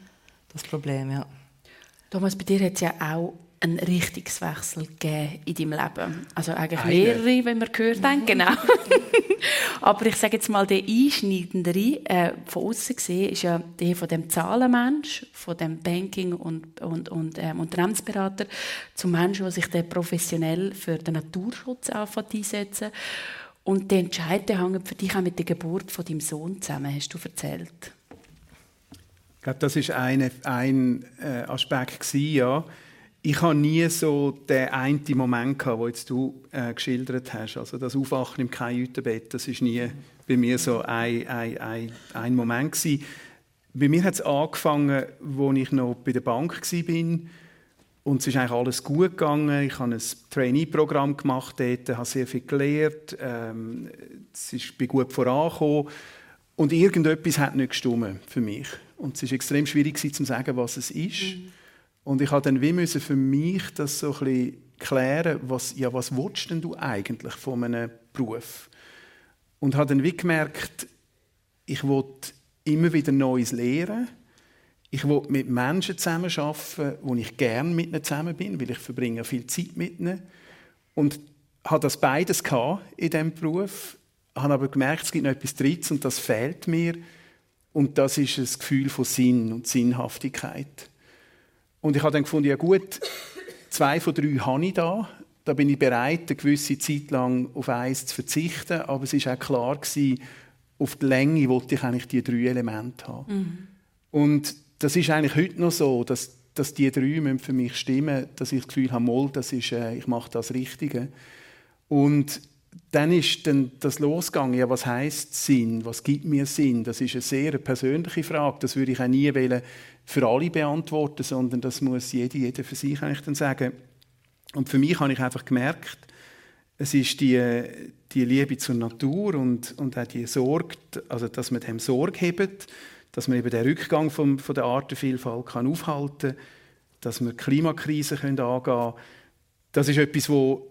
Das Problem, ja. Thomas, bei dir hat es ja auch einen Richtungswechsel gegeben in deinem Leben. Also eigentlich Eine. mehrere, wenn wir gehört haben, genau. Aber ich sage jetzt mal, der einschneidendere äh, von außen gesehen ist ja der von dem Zahlenmensch, von dem Banking- und, und, und ähm, Unternehmensberater zum Menschen, der sich professionell für den Naturschutz einsetzt. Und die Entscheidung hängt für dich auch mit der Geburt von deinem Sohn zusammen, hast du erzählt. Ich glaube, das ist eine, ein äh, Aspekt gewesen, ja ich habe nie so den einen Moment gehabt, den jetzt du äh, geschildert hast. Also das Aufwachen im Kajütenbett, das ist nie bei mir so ein, ein, ein, ein Moment gewesen. Bei mir hat es angefangen, als ich noch bei der Bank war. Und es ist eigentlich alles gut gegangen. Ich habe ein Trainee-Programm gemacht dort, habe sehr viel gelernt. Ähm, es ist, bin gut vorangekommen. Und irgendetwas hat nicht gestimmt für mich. Und es ist extrem schwierig zu sagen, was es ist. Mhm. Und ich habe dann wie müssen für mich das so ein klären, was, ja, was willst denn du eigentlich von einem Beruf? Und habe dann wie gemerkt, ich will immer wieder Neues lernen. Ich will mit Menschen zusammenarbeiten, wo ich gerne mit ihnen zusammen bin, weil ich verbringe viel Zeit mit ihnen. Und habe das beides in diesem Beruf, habe aber gemerkt, es gibt noch etwas Drittes und das fehlt mir. Und das ist das Gefühl von Sinn und Sinnhaftigkeit. Und ich habe dann gefunden, ja gut, zwei von drei habe ich da. Da bin ich bereit, eine gewisse Zeit lang auf eins zu verzichten. Aber es war auch klar, gewesen, auf die Länge wollte ich eigentlich die drei Elemente haben. Mhm. Und das ist eigentlich heute noch so, dass, dass die drei für mich stimmen, dass ich das Gefühl habe, Moll, das ist, äh, ich mache das Richtige. Und dann ist dann das losgegangen. Ja, was heißt Sinn? Was gibt mir Sinn? Das ist eine sehr persönliche Frage. Das würde ich auch nie wollen für alle beantworten, sondern das muss jeder, jeder für sich eigentlich dann sagen. Und für mich habe ich einfach gemerkt, es ist die, die Liebe zur Natur und, und auch die Sorge, also dass man dem Sorge hebt, dass man eben den Rückgang vom, von der Artenvielfalt kann aufhalten kann, dass wir Klimakrise angehen können. Das ist etwas, wo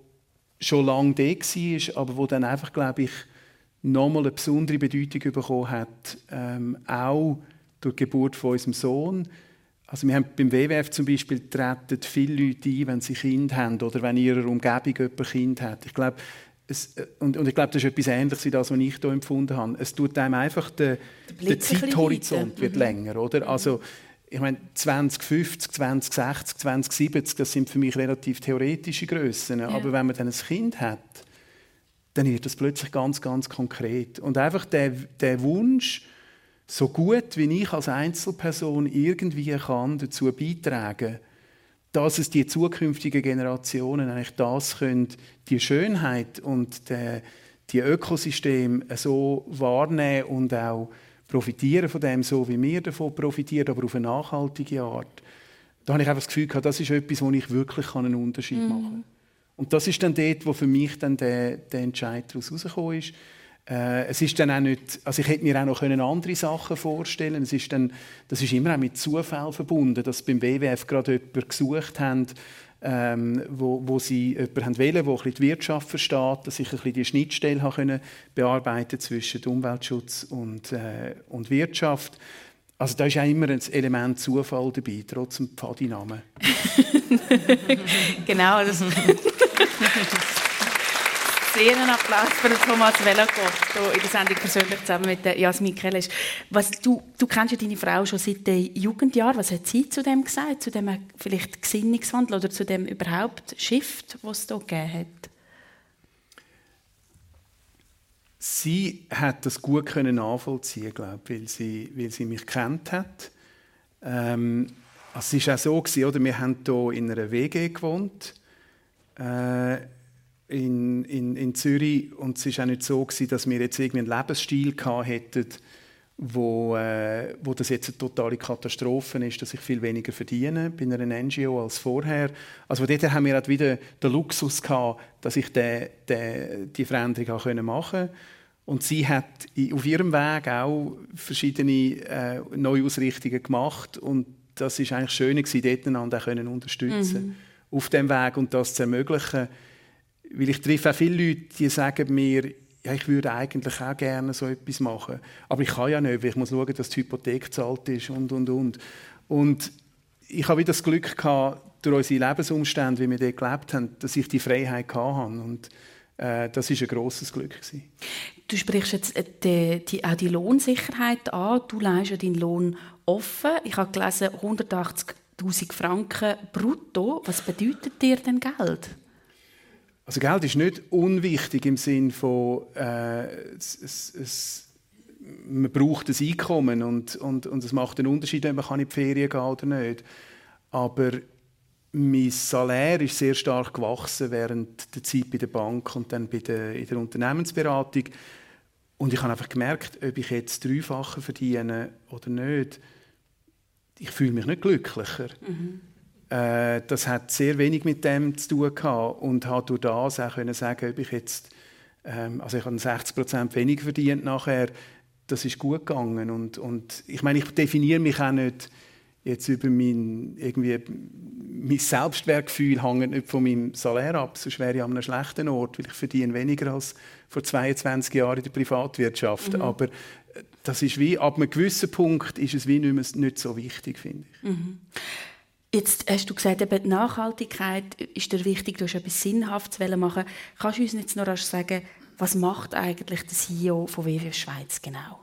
schon lange da war, aber wo dann einfach, glaube ich, nochmal eine besondere Bedeutung bekommen hat, ähm, auch durch die Geburt von unserem Sohn. Also wir haben beim WWF zum Beispiel treten viele Leute ein, wenn sie Kinder haben oder wenn in ihrer Umgebung jemand Kind hat. Ich glaube, es, äh, und, und, ich glaube, das ist etwas Ähnliches wie das, was ich hier empfunden habe. Es tut einem einfach der, der Zeithorizont wird mhm. länger, oder? Mhm. Also ich meine 2050, 2060, 2070, das sind für mich relativ theoretische Größen. Ja. Aber wenn man dann ein Kind hat, dann wird das plötzlich ganz, ganz konkret. Und einfach der, der Wunsch, so gut wie ich als Einzelperson irgendwie kann, dazu beitragen, dass es die zukünftigen Generationen eigentlich das können, die Schönheit und die, die Ökosysteme so wahrnehmen und auch profitieren von dem, so wie wir davon profitieren, aber auf eine nachhaltige Art. Da habe ich einfach das Gefühl gehabt, das ist etwas, wo ich wirklich einen Unterschied machen kann. Mhm. Und das ist dann dort, wo für mich dann der, der Entscheid daraus herausgekommen ist. Äh, es ist dann auch nicht, also ich hätte mir auch noch andere Sachen vorstellen es ist dann, Das ist immer auch mit Zufall verbunden, dass beim WWF gerade jemanden gesucht haben, ähm, wo, wo sie jemanden haben wollen, der die Wirtschaft versteht, dass ich ein bisschen die Schnittstelle haben können bearbeiten zwischen Umweltschutz und, äh, und Wirtschaft. Also da ist auch immer ein Element Zufall dabei, trotz dem Pfadinamen. genau, das sehr einen Applaus für Thomas Velakov hier in der Sendung persönlich zusammen mit Jasmin Kellesch. Was, du, du kennst ja deine Frau schon seit den Jugendjahren. Was hat sie zu dem gesagt? Zu dem vielleicht Gesinnungswandel oder zu dem überhaupt Shift, was es hier gegeben hat? Sie hat das gut können nachvollziehen, glaube weil sie, weil sie mich kennt hat. Ähm, also es war auch so gewesen, oder? Wir haben hier in einer WG gewohnt. Äh, in, in, in Zürich und es war auch nicht so, gewesen, dass wir jetzt irgendwie einen Lebensstil hätten, wo, äh, wo das jetzt eine totale Katastrophe ist, dass ich viel weniger verdiene bei einer NGO als vorher. Also dort haben wir halt wieder den Luxus gehabt, dass ich de, de, die Veränderung auch machen konnte. Und sie hat auf ihrem Weg auch verschiedene äh, Neuausrichtungen gemacht und das ist eigentlich schön gewesen, dort einander können unterstützen mhm. auf dem Weg und das zu ermöglichen. Weil ich treffe auch viele Leute, die sagen mir, ja, ich würde eigentlich auch gerne so etwas machen, aber ich kann ja nicht, weil ich muss schauen, dass die Hypothek gezahlt ist und, und, und. Und ich habe das Glück gehabt, durch unsere Lebensumstände, wie wir dort gelebt haben, dass ich die Freiheit hatte. Und äh, das ist ein grosses Glück. Gewesen. Du sprichst jetzt äh, die, die, auch die Lohnsicherheit an. Du leistest deinen Lohn offen. Ich habe gelesen, 180.000 Franken brutto. Was bedeutet dir denn Geld? Also Geld ist nicht unwichtig im Sinne von, äh, es, es, es, man braucht ein Einkommen und, und, und es macht einen Unterschied, ob man in die Ferien gehen oder nicht. Aber mein Salär ist sehr stark gewachsen während der Zeit bei der Bank und dann bei der, in der Unternehmensberatung. Und ich habe einfach gemerkt, ob ich jetzt dreifache verdiene oder nicht, ich fühle mich nicht glücklicher. Mhm. Äh, das hat sehr wenig mit dem zu tun gehabt und habe durch das auch können sagen, ob ich jetzt, ähm, also ich habe 60 Prozent weniger verdient nachher, das ist gut gegangen und, und ich meine, ich definiere mich auch nicht jetzt über mein, irgendwie, mein Selbstwertgefühl hängt nicht von meinem Salär ab, sonst wäre ich an einem schlechten Ort, weil ich verdiene weniger als vor 22 Jahren in der Privatwirtschaft. Mhm. Aber äh, das ist wie, ab einem gewissen Punkt ist es wie nicht, mehr, nicht so wichtig, finde ich. Mhm. Jetzt hast du gesagt, eben die Nachhaltigkeit ist dir wichtig, du hast etwas Sinnhaftes machen Kannst du uns jetzt noch sagen, was macht eigentlich der CEO von WWF Schweiz genau?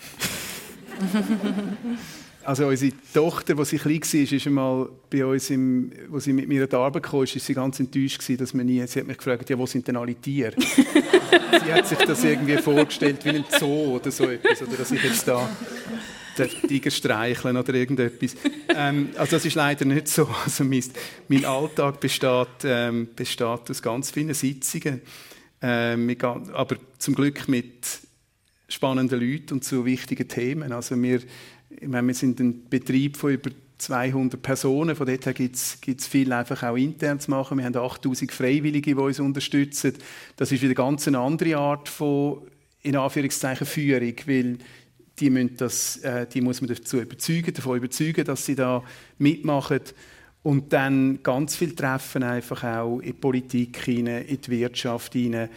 Also unsere Tochter, als sie klein war, ist einmal bei uns, im, wo sie mit mir an die Arbeit kam, ist sie ganz enttäuscht gewesen, dass man nie, sie hat mich gefragt, ja, wo sind denn alle Tiere? sie hat sich das irgendwie vorgestellt wie ein Zoo oder so etwas, oder dass ich jetzt da den Tiger streicheln oder irgendetwas. Ähm, also das ist leider nicht so. Also mein, mein Alltag besteht, ähm, besteht aus ganz vielen Sitzungen, ähm, aber zum Glück mit spannenden Leuten und zu wichtigen Themen. Also wir meine, wir sind ein Betrieb von über 200 Personen, von dort her gibt es viel einfach auch intern zu machen. Wir haben 8000 Freiwillige, die uns unterstützen. Das ist wieder ganz eine andere Art von, in Anführungszeichen, Führung, weil die, müssen das, äh, die muss man dazu überzeugen, davon überzeugen, dass sie da mitmachen. Und dann ganz viel Treffen einfach auch in die Politik hinein, in die Wirtschaft hinein,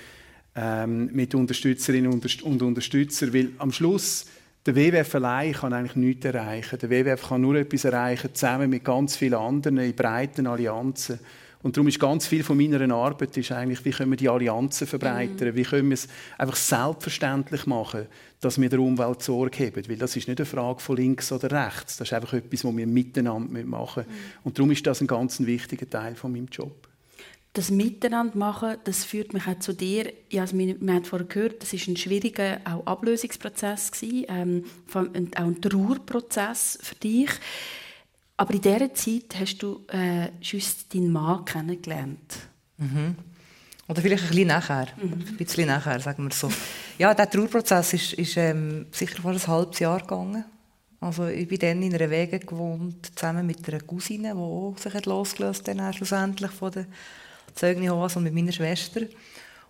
ähm, mit Unterstützerinnen und Unterstützern, weil am Schluss der WWF allein kann eigentlich nichts erreichen. Der WWF kann nur etwas erreichen, zusammen mit ganz vielen anderen in breiten Allianzen. Und darum ist ganz viel von meiner Arbeit ist eigentlich, wie können wir die Allianzen verbreitern, mhm. wie können wir es einfach selbstverständlich machen, dass wir der Umwelt Sorge haben. Weil das ist nicht eine Frage von links oder rechts, das ist einfach etwas, was wir miteinander machen. Mhm. Und darum ist das ein ganz wichtiger Teil von meinem Job das Miteinander machen, das führt mich auch zu dir. Ja, also wir, haben vorhin gehört, das ist ein schwieriger auch Ablösungsprozess gewesen, ähm, auch ein Trauerprozess für dich. Aber in dieser Zeit hast du äh, deinen Mann kennengelernt. Mhm. Oder vielleicht ein bisschen nachher, mhm. ein bisschen nachher, sagen wir so. Ja, der Trauerprozess ist, ist ähm, sicher vor ein halbes Jahr gegangen. Also ich bin dann in einer Wege gewohnt, zusammen mit einer Cousine, die sich losgelöst hat, schlussendlich von der Zeugnis Jehovas und mit meiner Schwester.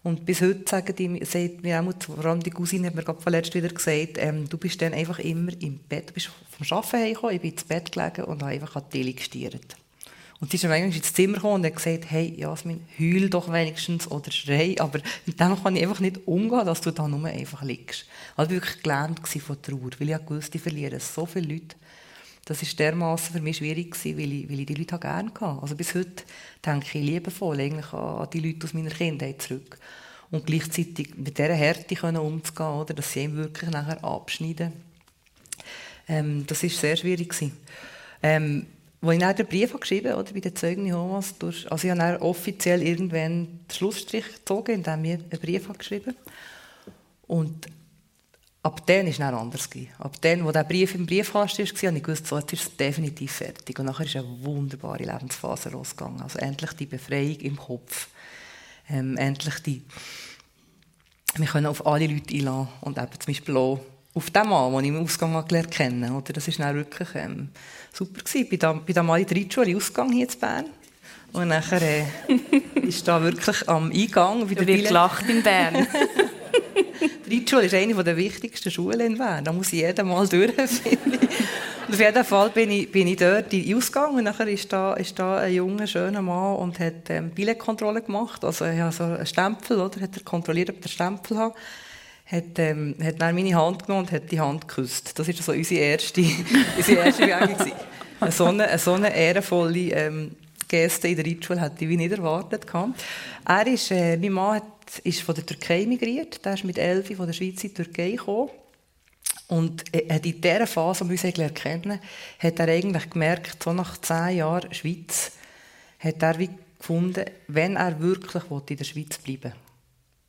Und bis heute sagen die, sagt mir auch, vor allem die Cousine hat mir gerade vorletzt wieder gesagt, ähm, du bist dann einfach immer im Bett, du bist vom Arbeiten hergekommen, ich bin ins Bett gelegen und habe einfach an die Tele gestiert. Und sie ist dann ins Zimmer gekommen und hat gesagt, hey, Jasmin, heul doch wenigstens oder schrei, aber mit dem kann ich einfach nicht umgehen, dass du da nur einfach liegst. Also ich war wirklich gelähmt von Trauer, weil ich wusste, ich verliere so viele Leute das war dermaßen für mich schwierig gewesen, weil ich, weil ich die Leute gerne hatte. Also bis heute denke ich liebevoll eigentlich an die Leute aus meiner Kindheit zurück. Und gleichzeitig mit dieser Härte können umzugehen, oder, dass sie ihm wirklich nachher abschneiden. Ähm, das war sehr schwierig. Gewesen. Ähm, als ich dann den Brief geschrieben habe, oder, bei den Zeugen Jehovas, durch, also ich habe dann offiziell irgendwann den Schlussstrich gezogen, indem ich einen Brief habe geschrieben Und Ab dann war es anders. Ab dann, wo der Brief im Briefkasten war, habe ich gewusst, so, jetzt ist es definitiv fertig. Und nachher ist eine wunderbare Lebensphase losgegangen. Also endlich die Befreiung im Kopf. Ähm, endlich die... Wir können auf alle Leute einladen und eben zum Beispiel auch auf den Mann, den ich im Ausgang gelernt kennen oder Das war wirklich ähm, super. Gewesen. Ich bin da, mal in der Reitschule Ausgang hier in Bern. Und nachher äh, ist da wirklich am Eingang wieder wird gelacht in Bern. die Reitschule ist eine der wichtigsten Schulen in Bern. Da muss ich jeden Mal durch. auf jeden Fall bin ich, bin ich dort den Ausgang und nachher ist da, ist da ein junger, schöner Mann und hat ähm, Billetkontrolle gemacht. Also hat so einen Stempel, oder? Hat er kontrolliert, ob der Stempel hat hat, ähm, hat dann meine Hand genommen und hat die Hand geküsst. Das war so unsere erste, unsere erste Begegnung. Eine so eine, eine, so eine ehrenvolle ähm, Geste in der Reitschule hätte ich nicht erwartet. Er ist, äh, mein Mann hat, ist von der Türkei migriert. Er ist mit elf von der Schweiz in die Türkei gekommen. Und in dieser Phase, die wir uns erkennen, hat er eigentlich gemerkt, so nach zehn Jahren Schweiz, hat er wie gefunden, wenn er wirklich in der Schweiz bleiben will,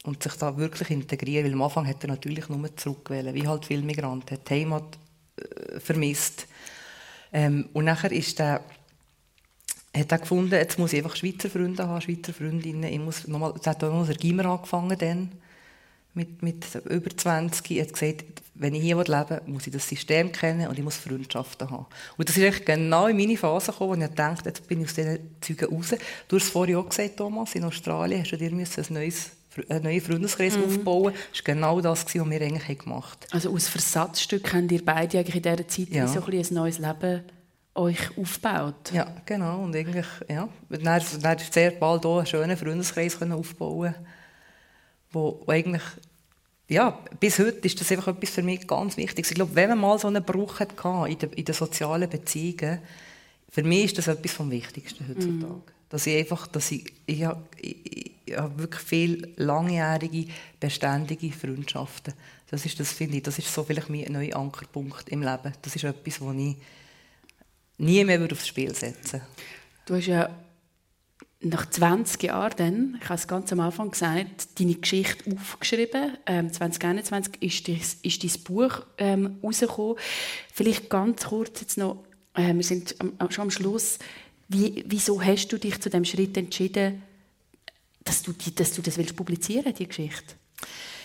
und sich da wirklich integrieren. Weil am Anfang hat er natürlich nur zurückgewählt, wie halt viele Migranten, hat die Heimat äh, vermisst. Ähm, und nachher ist der, hat er gefunden, jetzt muss ich einfach Schweizer Freunde haben, Schweizer Freundinnen. Ich muss nochmal, es hat auch noch der Gimmer angefangen dann, mit, mit über 20. Er hat gesagt, wenn ich hier leben will, muss ich das System kennen und ich muss Freundschaften haben. Und das ist eigentlich genau in meine Phase gekommen, wo ich dachte, jetzt bin ich aus diesen Zeugen raus. Du hast es vorhin auch gesagt, Thomas, in Australien hast du dir ein neues einen neuen Freundeskreis mhm. aufbauen. Das war genau das, was wir eigentlich gemacht haben. Also aus Versatzstück habt ihr beide eigentlich in dieser Zeit ja. so ein, ein neues Leben euch aufgebaut? Ja, genau. Und eigentlich, ja, dann, dann sehr bald auch einen schönen Freundeskreis aufbauen wo, wo eigentlich ja, bis heute ist das einfach etwas für mich ganz wichtig. Ich glaube, wenn man mal so einen Bruch hatte in den, in den sozialen Beziehungen, für mich ist das etwas vom Wichtigsten heutzutage. Mm. Dass ich einfach, dass ich, ich, ich, ich habe wirklich viele langjährige, beständige Freundschaften. Das ist, das finde ich, das ist so vielleicht mein neuer Ankerpunkt im Leben. Das ist etwas, das ich nie mehr aufs Spiel setzen. Du hast ja nach 20 Jahren dann, ich habe es ganz am Anfang gesagt, deine Geschichte aufgeschrieben. Ähm, 2021 ist, ist dein Buch ähm, rausgekommen. Vielleicht ganz kurz jetzt noch, äh, wir sind am, schon am Schluss. Wie, wieso hast du dich zu dem Schritt entschieden, dass du, dass du das willst publizieren, die Geschichte?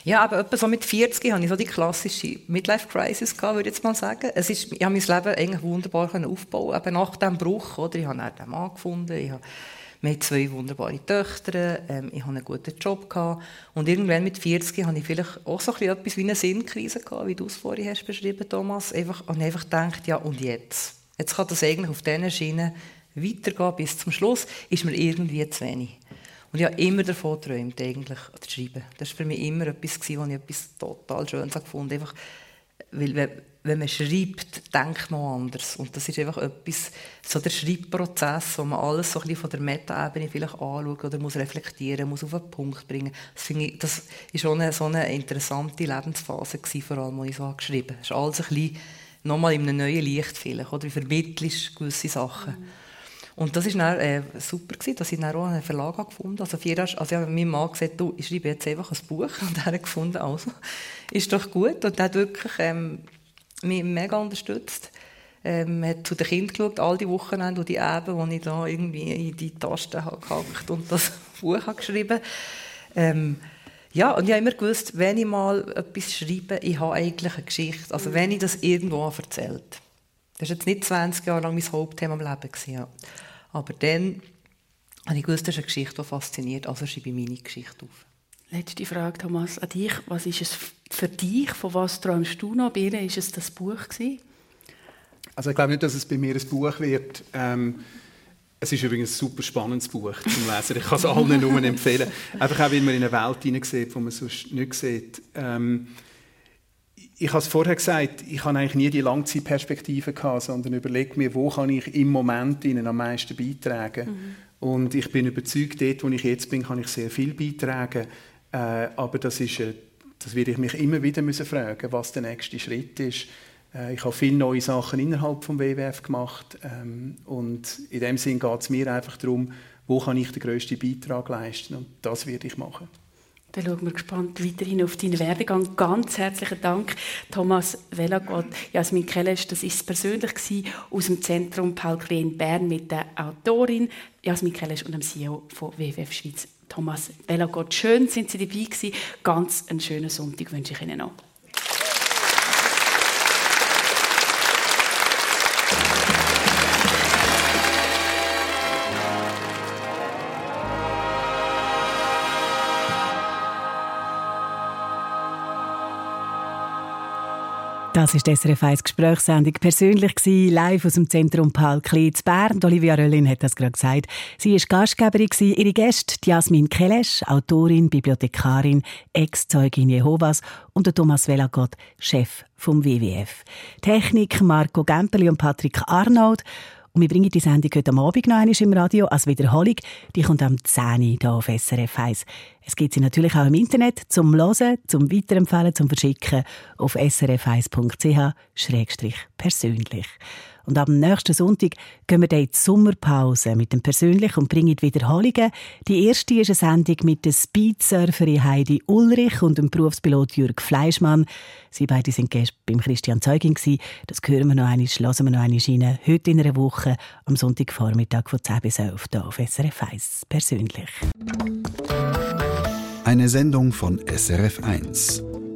Ja, aber etwa so mit 40 hatte ich so die klassische Midlife-Crisis, würde ich jetzt mal sagen. Es ist, ich habe mein Leben eigentlich wunderbar aufbauen eben nach diesem Bruch. Oder? Ich habe dann einen Mann gefunden, ich habe wir haben zwei wunderbare Töchter, ähm, ich hatte einen guten Job. Gehabt. Und irgendwann mit 40 hatte ich vielleicht auch so etwas wie eine Sinnkrise, gehabt, wie du es vorhin hast beschrieben Thomas. Einfach, und einfach gedacht, ja und jetzt? Jetzt kann das eigentlich auf diesen Schienen weitergehen bis zum Schluss, ist mir irgendwie zu wenig. Und ich habe immer davon geträumt, eigentlich zu schreiben. Das war für mich immer etwas, wo ich etwas total Schönes gefunden habe. weil, wenn man schreibt, denkt man anders. Und das ist einfach etwas, so der Schreibprozess, wo man alles so ein bisschen von der Metaebene vielleicht anschaut oder muss reflektieren, muss auf einen Punkt bringen. Das, ich, das ist schon eine, so eine interessante Lebensphase gewesen, vor allem, als ich so geschrieben habe. Es ist alles ein bisschen nochmal in einem neuen Licht vielleicht, oder? Wie vermittelst gewisse Sachen. Mhm. Und das war äh, super, gewesen, dass ich dann auch einen Verlag gefunden habe. Also, vier, also ich habe Mann gesagt, du, ich schreibe jetzt einfach ein Buch. Und er hat gefunden, also, ist doch gut. Und er hat wirklich ähm, mich mega unterstützt. Ähm, hat zu den Kindern geschaut, all die Wochenende und die Abende, wo ich da irgendwie in die Tasten habe gehackt und das Buch habe geschrieben ähm, ja, und ich habe immer gewusst, wenn ich mal etwas schreibe, ich habe eigentlich eine Geschichte. Also wenn ich das irgendwo erzählt. Das war jetzt nicht 20 Jahre lang mein Hauptthema im Leben. Gewesen, ja. Aber dann habe ich gewusst, das ist eine Geschichte, die fasziniert, also schreibe ich meine Geschichte auf. Letzte Frage, Thomas, an dich. Was ist es für dich? Von was träumst du noch? Bei Ihnen ist es das Buch gewesen? Also ich glaube nicht, dass es bei mir ein Buch wird. Ähm, es ist übrigens ein super spannendes Buch zum Lesen. Ich kann es allen nur empfehlen. Einfach auch, weil man in eine Welt hineinsieht, die man sonst nicht sieht. Ähm, ich habe es vorher gesagt, ich habe eigentlich nie die Langzeitperspektive gehabt, sondern überlege mir, wo kann ich im Moment ihnen am meisten beitragen. Mhm. Und ich bin überzeugt, dort, wo ich jetzt bin, kann ich sehr viel beitragen. Äh, aber das ist, äh, das werde ich mich immer wieder müssen fragen, was der nächste Schritt ist. Äh, ich habe viele neue Sachen innerhalb des WWF gemacht ähm, und in dem Sinn geht es mir einfach darum, wo kann ich den grössten Beitrag leisten und das werde ich machen. Dann schauen wir gespannt weiterhin auf deinen Werdegang. Ganz herzlichen Dank, Thomas Velagot. Jasmin Kellesch, das war persönlich aus dem Zentrum Paul Klee in Bern mit der Autorin Jasmin Kellesch und dem CEO von WWF Schweiz, Thomas Velagot. Schön sind Sie dabei gewesen. Ganz einen schönen Sonntag wünsche ich Ihnen noch. Das ist SRF 1 Gesprächssendung. Persönlich war live aus dem Zentrum Paul Klitz Bern. Olivia Röllin hat das gerade gesagt. Sie war Gastgeberin. Ihre Gäste Jasmin Kelesch, Autorin, Bibliothekarin, Ex-Zeugin Jehovas und Thomas Velagott, Chef vom WWF. Technik Marco Gempeli und Patrick Arnold. Und wir bringen die Sendung heute Abend noch einmal im Radio als Wiederholung. Die kommt am 10 Uhr hier auf SRF 1. Es gibt sie natürlich auch im Internet zum Hören, zum Weiterempfehlen, zum Verschicken auf srf1.ch-persönlich. Und am nächsten Sonntag gehen wir dann in die Sommerpause mit dem Persönlich und bringen Wiederholungen. Die erste ist eine Sendung mit der Speedsurferin Heidi Ulrich und dem Berufspilot Jürg Fleischmann. Sie beide sind Gäste beim Christian Zeugin. Das hören wir noch einmal, hören wir noch einmal rein. Heute in einer Woche, am Sonntagvormittag von 10 bis 11 hier auf SRF 1. Persönlich. Eine Sendung von SRF 1.